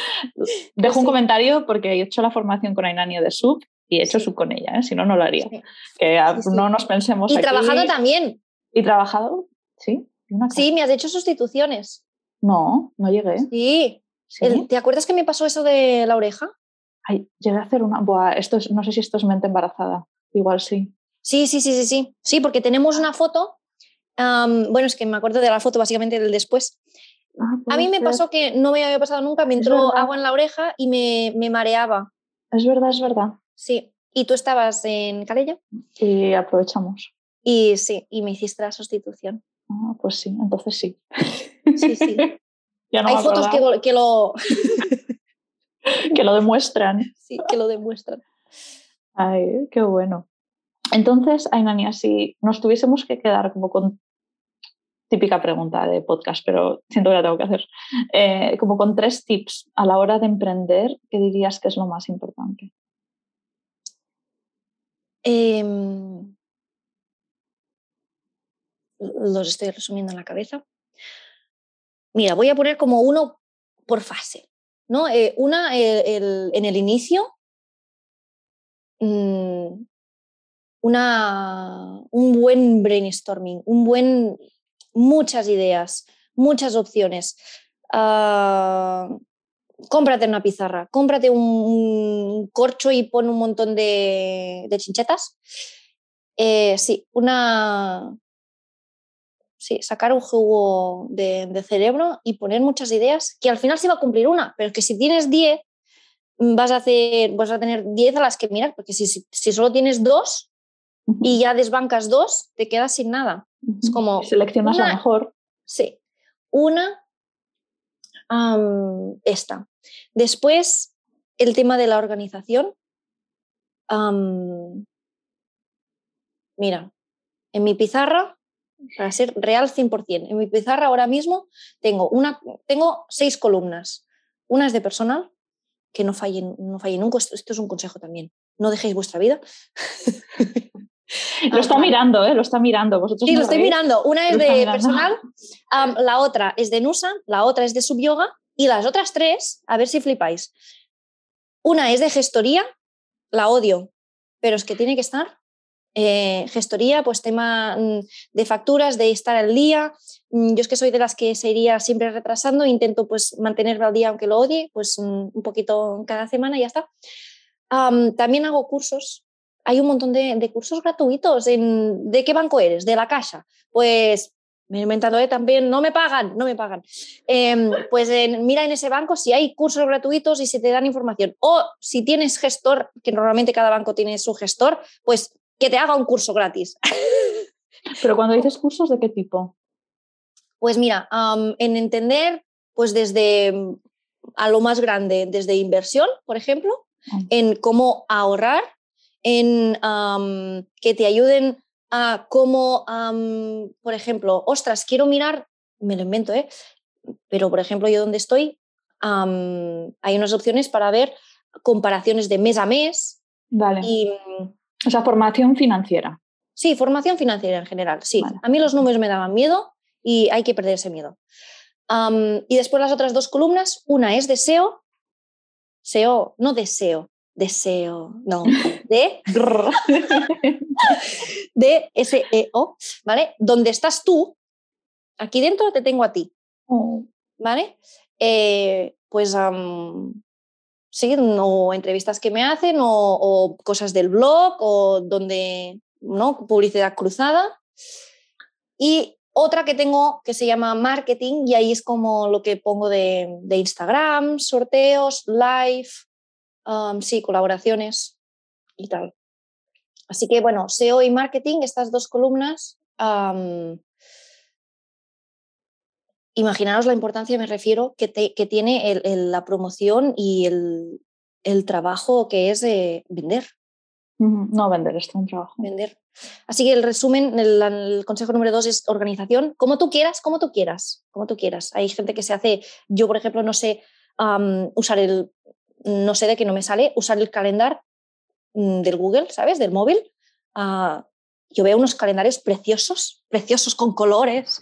dejo un sí. comentario porque he hecho la formación con Ainania de Sub y he hecho Sí. Sub con ella, ¿eh? si no, no lo haría. Sí. Que no nos pensemos Y aquí- trabajando también. ¿Y trabajado? Sí. ¿Y una Sí, me has hecho sustituciones. No, no llegué. Sí. ¿Te acuerdas que me pasó eso de la oreja? Ay, llegué a hacer una. Buah, esto es, no sé si esto es mente embarazada. Igual sí. Sí, sí, sí, sí, sí. Sí, porque tenemos una foto. bueno, es que me acuerdo de la foto básicamente del después. Ah, A mí me ser. pasó que no me había pasado nunca, me entró agua en la oreja y me, me mareaba. Es verdad, es verdad. Sí. Y tú estabas en Calella Y aprovechamos. y sí, y me hiciste la sustitución. Ah, pues sí, entonces sí. Sí, sí. Ya no Hay fotos que, lo- que lo, que lo demuestran. sí, que lo demuestran. Ay, qué bueno. Entonces, Ainania, si nos tuviésemos que quedar como con típica pregunta de podcast, pero siento que la tengo que hacer, eh, como con tres tips a la hora de emprender, ¿qué dirías que es lo más importante? Em, los estoy resumiendo en la cabeza. Mira, voy a poner como uno por fase. ¿no? Eh, una, el- en el inicio, mm, una, un buen brainstorming, un buen, muchas ideas, muchas opciones. Ah, cómprate una pizarra, cómprate un, un corcho y pon un montón de, de chinchetas. Eh, sí, una. Sí, sacar un jugo de, de cerebro y poner muchas ideas, que al final se va a cumplir una, pero que si tienes 10, vas a, hacer, vas a tener 10 a las que mirar, porque si, si, si solo tienes dos y ya desbancas dos, te quedas sin nada. Es como. Seleccionas lo una- mejor. Sí. Una, esta. Después, el tema de la organización. Mira, en mi pizarra, para ser real 100%, en mi pizarra ahora mismo tengo, una, tengo seis columnas. Una es de personal, que no fallen, no falle nunca. Esto, es un consejo también. No dejéis vuestra vida. Lo está mirando, ¿eh? Lo está mirando. Vosotros Sí, no lo estoy mirando. Una es Lo de personal, la otra es de Nusa, la otra es de Subyoga y las otras tres, a ver si flipáis. Una es de gestoría, la odio, pero es que tiene que estar. Eh, gestoría, pues tema mm, de facturas, de estar al día. Mm, Yo es que soy de las que se iría siempre retrasando, intento pues mantenerme al día aunque lo odie, pues mm, un poquito cada semana y ya está. Am, también hago cursos. Hay un montón de, cursos gratuitos. En, ¿De qué banco eres? De la Caixa. Pues me he inventado ¿eh? también, no me pagan, no me pagan. Em, pues en- mira en ese banco si hay cursos gratuitos y se te dan información. O si tienes gestor, que normalmente cada banco tiene su gestor, pues que te haga un curso gratis. Pero cuando dices cursos, ¿de qué tipo? Pues mira, en entender, pues desde mm, a lo más grande, desde inversión, por ejemplo, Ah. en cómo ahorrar, en que te ayuden a cómo, por ejemplo, ostras, quiero mirar, me lo invento, ¿eh? pero por ejemplo, yo donde estoy, hay unas opciones para ver comparaciones de mes a mes. Vale. Y, o sea, formación financiera. Sí, formación financiera en general, sí. A mí los números me daban miedo y hay que perder ese miedo. y después las otras dos columnas, una es deseo, SEO, no deseo, deseo, no, de, de S-E-O, ¿vale? Donde estás tú, aquí dentro te tengo a ti. ¿vale? Eh, pues sí, o entrevistas que me hacen o, cosas del blog o donde, ¿no? Publicidad cruzada. Y otra que tengo que se llama marketing y ahí es como lo que pongo de, de Instagram, sorteos, live, sí, colaboraciones y tal. Así que bueno, SEO y marketing, estas dos columnas, imaginaros la importancia, me refiero, que, que tiene la promoción y el, trabajo que es de vender. No vender, es un trabajo. Vender. Así que el resumen, el, consejo número dos es organización, como tú quieras, como tú quieras, como tú quieras. Hay gente que se hace, yo por ejemplo no sé usar el, no sé de qué no me sale, usar el calendario mm, del Google, ¿sabes? Del móvil. Ah, yo veo unos calendarios preciosos, preciosos con colores.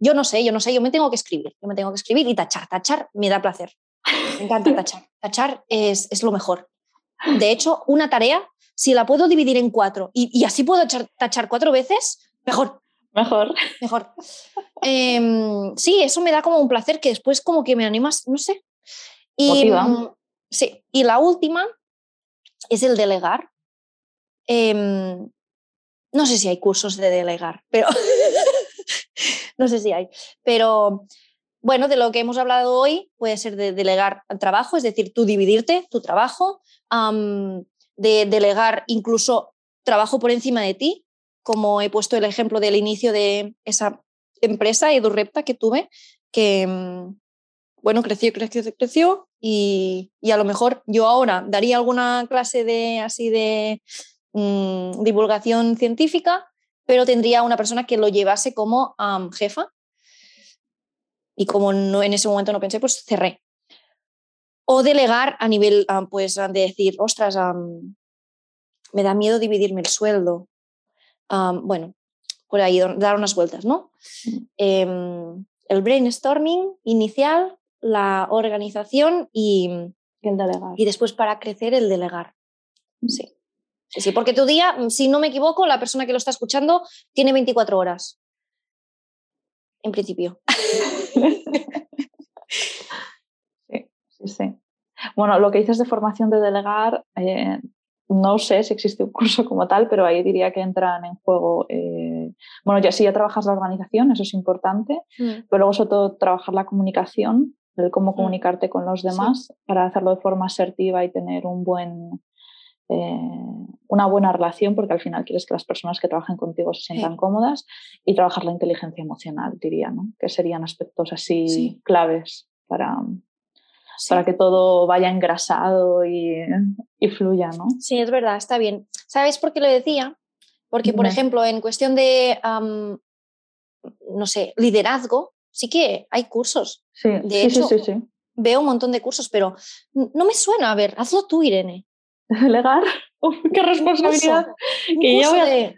Yo no sé, yo no sé, yo me tengo que escribir, yo me tengo que escribir y tachar, tachar me da placer. Me encanta tachar. Tachar es, es lo mejor. De hecho, una tarea, si la puedo dividir en cuatro y, así puedo tachar cuatro veces, mejor. Mejor. Mejor. Em, sí, eso me da como un placer que después como que me animas, no sé. Y, Sí, y la última es el delegar. Em, no sé si hay cursos de delegar, pero no sé si hay. Pero bueno, de lo que hemos hablado hoy puede ser de delegar el trabajo, es decir, tú dividirte tu trabajo, de delegar incluso trabajo por encima de ti, como he puesto el ejemplo del inicio de esa empresa, EduRepta, que tuve, que, mm, bueno, creció, creció, creció y, a lo mejor yo ahora daría alguna clase de así de mm, divulgación científica, pero tendría una persona que lo llevase como jefa y como no, en ese momento no pensé, pues cerré. O delegar a nivel, pues, de decir, ostras, me da miedo dividirme el sueldo. bueno, por ahí dar unas vueltas, ¿no? Em, el brainstorming inicial la organización y, el delegar. Y después para crecer el delegar. Mm. Sí. sí. Sí, porque tu día, mm, si no me equivoco, la persona que lo está escuchando tiene 24 horas. En principio. sí, sí, sí. Bueno, lo que dices de formación de delegar, eh, no sé si existe un curso como tal, pero ahí diría que entran en juego, eh, bueno, ya si ya trabajas la organización, eso es importante, mm. pero luego sobre todo trabajar la comunicación el cómo mm. comunicarte con los demás para hacerlo de forma asertiva y tener un buen, eh, una buena relación, porque al final quieres que las personas que trabajen contigo se sientan cómodas y trabajar la inteligencia emocional, diría, ¿no? que serían aspectos así claves para, para que todo vaya engrasado y, y, fluya. ¿no? Sí, es verdad, está bien. ¿Sabes por qué lo decía? Porque, por ejemplo, en cuestión de, no sé, liderazgo, sí que hay cursos. Sí, de hecho, veo un montón de cursos, pero no me suena. A ver, hazlo tú, Irene. ¿Delegar? ¡Qué responsabilidad!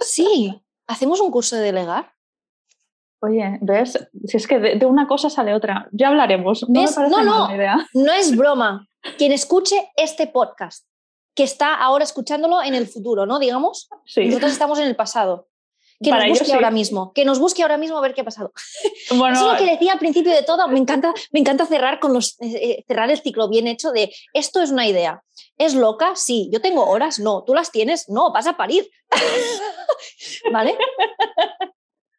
Sí, ¿hacemos un curso de delegar? Oye, ¿ves? Si es que de, una cosa sale otra. Ya hablaremos. No, no, no, no es broma. Quien escuche este podcast, que está ahora escuchándolo en el futuro, ¿no? Digamos, nosotros estamos en el pasado que nos busque ahora mismo, que nos busque ahora mismo a ver qué ha pasado. Bueno, Eso es lo que decía al principio de todo, me encanta, me encanta cerrar, con los, eh, eh, cerrar el ciclo bien hecho de esto es una idea. ¿Es loca? Sí. ¿Yo tengo horas? No. ¿Tú las tienes? No, vas a parir. ¿Vale?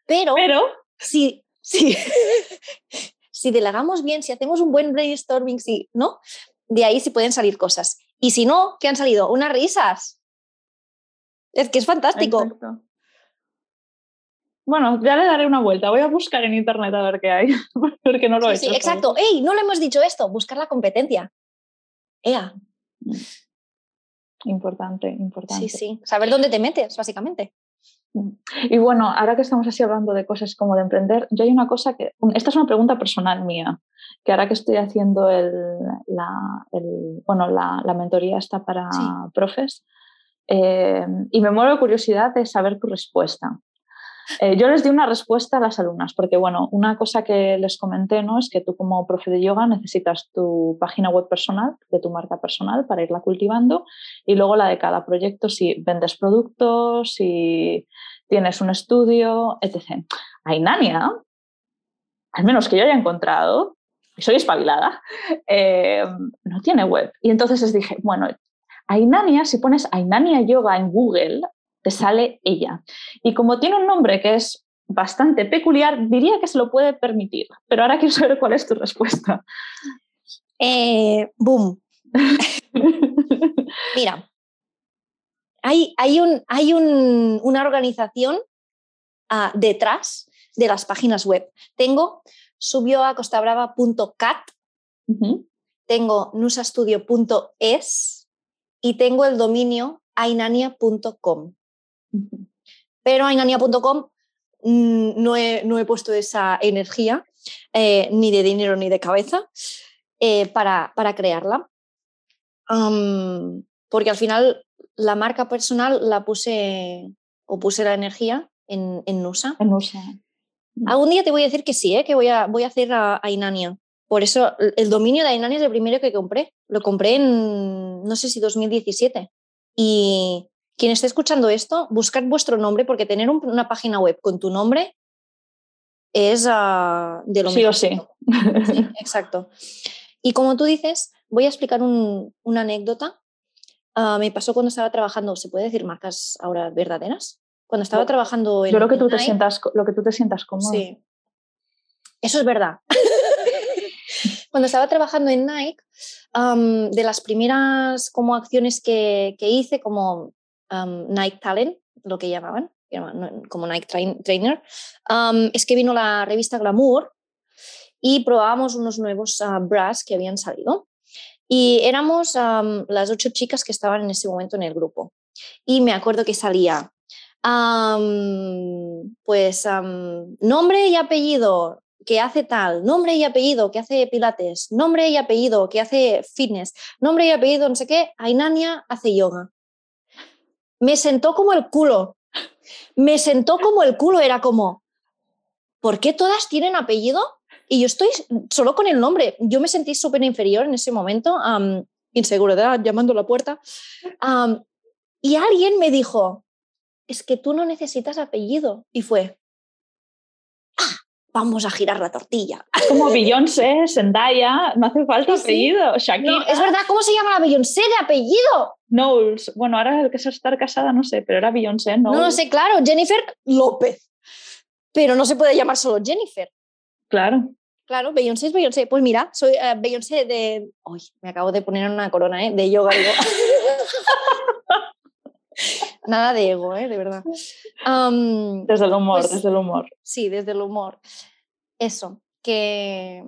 Pero, Pero... Si, si, si delegamos bien, si hacemos un buen brainstorming, sí, ¿no? De ahí sí pueden salir cosas. Y si no, ¿qué han salido? Unas risas. Es que es fantástico. Bueno, ya le daré una vuelta. Voy a buscar en internet a ver qué hay, porque no lo he hecho. Sí, exacto. ¡Ey! No le hemos dicho esto. Buscar la competencia. ¡Ea! Importante, importante. Sí, sí. Saber dónde te metes, básicamente. Mm. Y bueno, ahora que estamos así hablando de cosas como de emprender, yo hay una cosa que, esta es una pregunta personal mía, que ahora que estoy haciendo el, la, bueno, la, mentoría está para profes, eh, y me muero de curiosidad de saber tu respuesta. Eh, yo les di una respuesta a las alumnas, porque bueno, una cosa que les comenté ¿no? es que tú como profe de yoga necesitas tu página web personal, de tu marca personal, para irla cultivando, y luego la de cada proyecto, si vendes productos, si tienes un estudio, etc. Ainania, al menos que yo haya encontrado, y soy espabilada, eh, no tiene web. Y entonces les dije, bueno, Ainania, si pones Ainania Yoga en Google, te sale ella. Y como tiene un nombre que es bastante peculiar, diría que se lo puede permitir. Pero ahora quiero saber cuál es tu respuesta. Eh, boom. Mira, hay, hay, un, hay una organización ah, detrás de las páginas web. Tengo subió a costabrava.cat, tengo nusastudio.es y tengo el dominio ainania.com. Pero ainania.com mm, no, he, no, he, puesto esa energía, eh, ni de dinero ni de cabeza, eh, para, para, crearla. porque al final la marca personal la puse o puse la energía en, en Nusa. En Nusa. Algún día te voy a decir que sí, ¿eh? que voy a, voy a hacer a, Ainania. Por eso el dominio de Ainania es el primero que compré. Lo compré en, no sé si 2017. Y quien esté escuchando esto, buscad vuestro nombre porque tener una página web con tu nombre es ah, de lo sí O sí. sí. Exacto. Y como tú dices, voy a explicar una anécdota. Ah, me pasó cuando estaba trabajando, ¿se puede decir marcas ahora verdaderas? Cuando estaba trabajando en. Yo creo que tú te sientas, lo que tú te sientas cómodo. Sí. Eso es verdad. Cuando estaba trabajando en Nike, de las primeras como acciones que, que hice, como Nike Talent, lo que llamaban, como Nike Trainer, es que vino la revista Glamour y probábamos unos nuevos uh, bras que habían salido. Y éramos las ocho chicas que estaban en ese momento en el grupo. Y me acuerdo que salía, pues, nombre y apellido que hace tal, nombre y apellido que hace pilates, nombre y apellido que hace fitness, nombre y apellido no sé qué, Ainania hace yoga me sentó como el culo. Me sentó como el culo, era como, ¿por qué todas tienen apellido? Y yo estoy solo con el nombre. Yo me sentí súper inferior en ese momento, inseguridad, llamando a la puerta. y alguien me dijo, es que tú no necesitas apellido. Y fue, vamos a girar la tortilla. Es como Beyoncé, Zendaya, no hace falta apellido. Shakira. es verdad, ¿cómo se llama la Beyoncé de apellido? Knowles. Bueno, ahora el que es estar casada, no sé, pero era Beyoncé, ¿no? No, no sé, claro, Jennifer López. Pero no se puede llamar solo Jennifer. Claro. Claro, Beyoncé es Beyoncé. Pues mira, soy uh, Beyoncé de. Uy, me acabo de poner una corona, ¿eh? De yoga, digo. Nada de ego, ¿eh? de verdad. desde el humor, pues desde el humor. Sí, desde el humor. Eso, que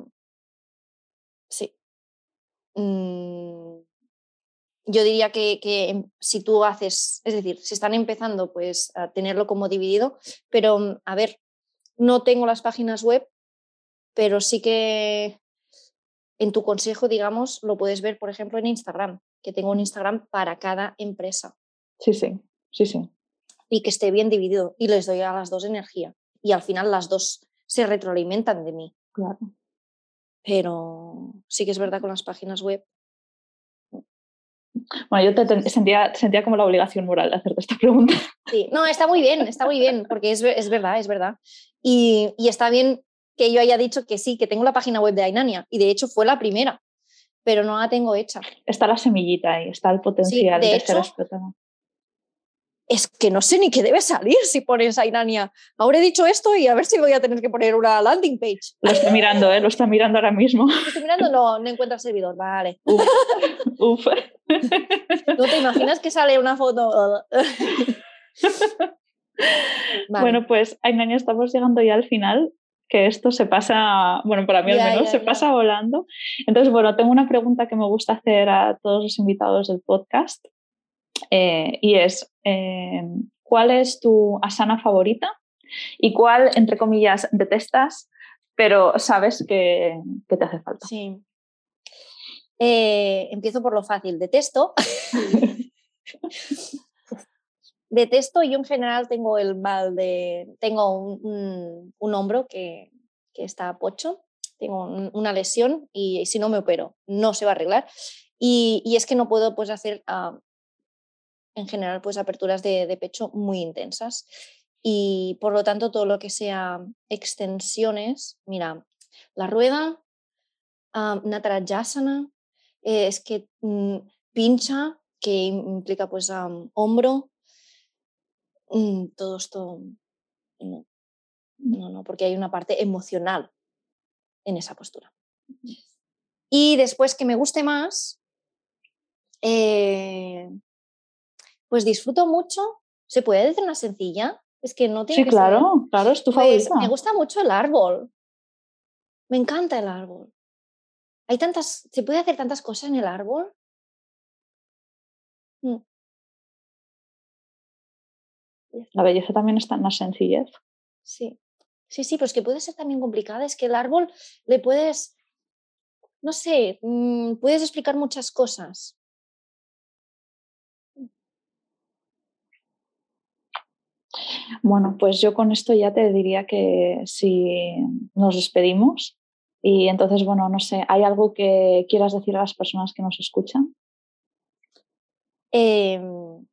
sí. Mm, yo diría que, que, si tú haces, es decir, si están empezando, pues a tenerlo como dividido, pero mm, a ver, no tengo las páginas web, pero sí que en tu consejo, digamos, lo puedes ver, por ejemplo, en Instagram, que tengo un Instagram para cada empresa. Sí, sí, sí, sí. Y que esté bien dividido y les doy a las dos energía. Y al final las dos se retroalimentan de mí. Claro. Pero sí que es verdad con las páginas web. Bueno, yo te, sentía, sentía como la obligación moral de hacerte esta pregunta. Sí, no, está muy bien, está muy bien, porque es, es verdad, es verdad. Y, y, está bien que yo haya dicho que sí, que tengo la página web de Ainania, y de hecho fue la primera, pero no la tengo hecha. Está la semillita ahí, está el potencial de, ser explotada es que no sé ni qué debe salir si pones a Inania. Ahora he dicho esto y a ver si voy a tener que poner una landing page. Lo está mirando, ¿eh? Lo está mirando ahora mismo. Lo estoy mirando, no, no encuentro el servidor, vale. Uf. ¿No te imaginas que sale una foto? Bueno, pues Ainania, estamos llegando ya al final que esto se pasa, bueno, para mí al menos se pasa volando. Entonces, bueno, tengo una pregunta que me gusta hacer a todos los invitados del podcast eh, y es, eh, ¿cuál es tu asana favorita? ¿Y cuál, entre comillas, detestas, pero sabes que, que te hace falta? Sí. empiezo por lo fácil. Detesto. Detesto, yo en general tengo el mal de. Tengo un, hombro que, que, está pocho, tengo una lesión y si no me opero, no se va a arreglar. Y, y es que no puedo pues, hacer uh, en general pues, aperturas de, de, pecho muy intensas. Y por lo tanto, todo lo que sea extensiones, mira, la rueda, uh, Natarajasana, eh, es que mm, pincha, que implica pues um, hombro, mm, todo esto, no, no, no, porque hay una parte emocional en esa postura. Y después que me guste más, eh, pues disfruto mucho. ¿Se puede decir una sencilla? Es que no tiene sí, claro, claro, es tu pues, Me gusta mucho el árbol. Me encanta el árbol. Hay tantas, se puede hacer tantas cosas en el árbol. Mm. La belleza también está en la sencillez. Sí, sí, sí, pues que puede ser también complicada. Es que el árbol le puedes, no sé, mm, puedes explicar muchas cosas. Bueno, pues yo con esto ya te diría que si nos despedimos y entonces, bueno, no sé, ¿hay algo que quieras decir a las personas que nos escuchan? Em,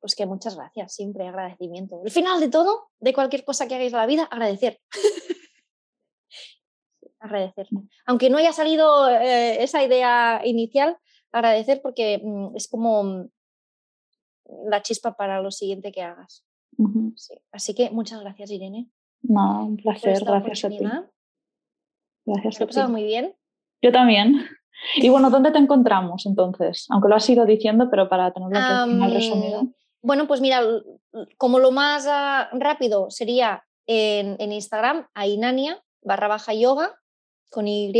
pues que muchas gracias, siempre agradecimiento. El final de todo, de cualquier cosa que hagáis en la vida, agradecer. agradecer. Aunque no haya salido eh, esa idea inicial, agradecer porque mm, es como mm, la chispa para lo siguiente que hagas. Así que muchas gracias, Irene. No, un placer, gracias a ti. Gracias Me ha pasado muy bien. Yo también. Y bueno, ¿dónde te encontramos entonces? Aunque lo has ido diciendo, pero para tenerlo um, resumido. Bueno, pues mira, como lo más uh, rápido sería en, en, Instagram, Ainania barra baja yoga con Y.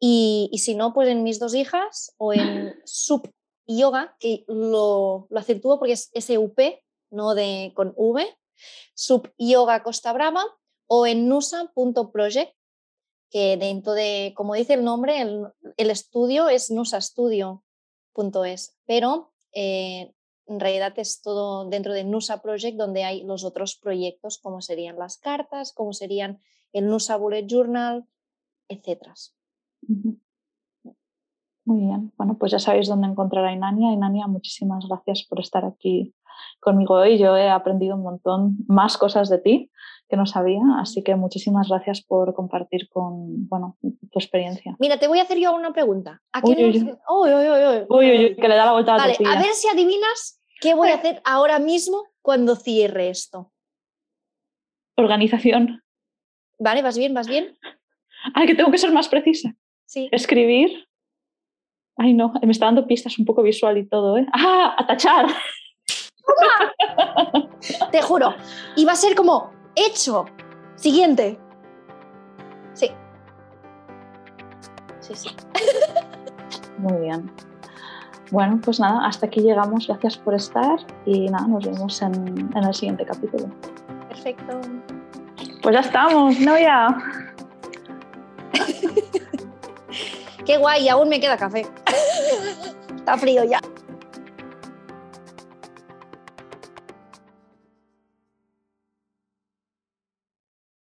Y, y, si no, pues en mis dos hijas o en Sub Yoga, que lo, lo porque es SUP, no de con V, Sub Yoga Costa Brava, o en nusa.project, que dentro de, como dice el nombre, el, estudio es nusastudio.es, pero eh, en realidad es todo dentro de Nusa Project donde hay los otros proyectos como serían las cartas, como serían el Nusa Bullet Journal, etc. Muy bien, bueno, pues ya sabéis dónde encontrar a Inania. Inania, muchísimas gracias por estar aquí conmigo hoy. Yo he aprendido un montón más cosas de ti que no sabía, así que muchísimas gracias por compartir con, bueno, tu experiencia. Mira, te voy a hacer yo una pregunta. ¿A qué uy, uy, que le da la vuelta a la A ver si adivinas qué voy a hacer ahora mismo cuando cierre esto. Organización. Vale, ¿vas bien? ¿Vas bien? Ay, que tengo que ser más precisa. Sí. Escribir. Ay, no, me está dando pistas un poco visual y todo, ¿eh? ¡Ah! ¡A tachar! Te juro. Y va a ser como hecho. Siguiente. Sí. Sí, sí. Muy bien. Bueno, pues nada, hasta aquí llegamos. Gracias por estar y nada, nos vemos en, en el siguiente capítulo. Perfecto. Pues ya estamos, ¿no? Qué guay, aún me queda café. Está frío ya.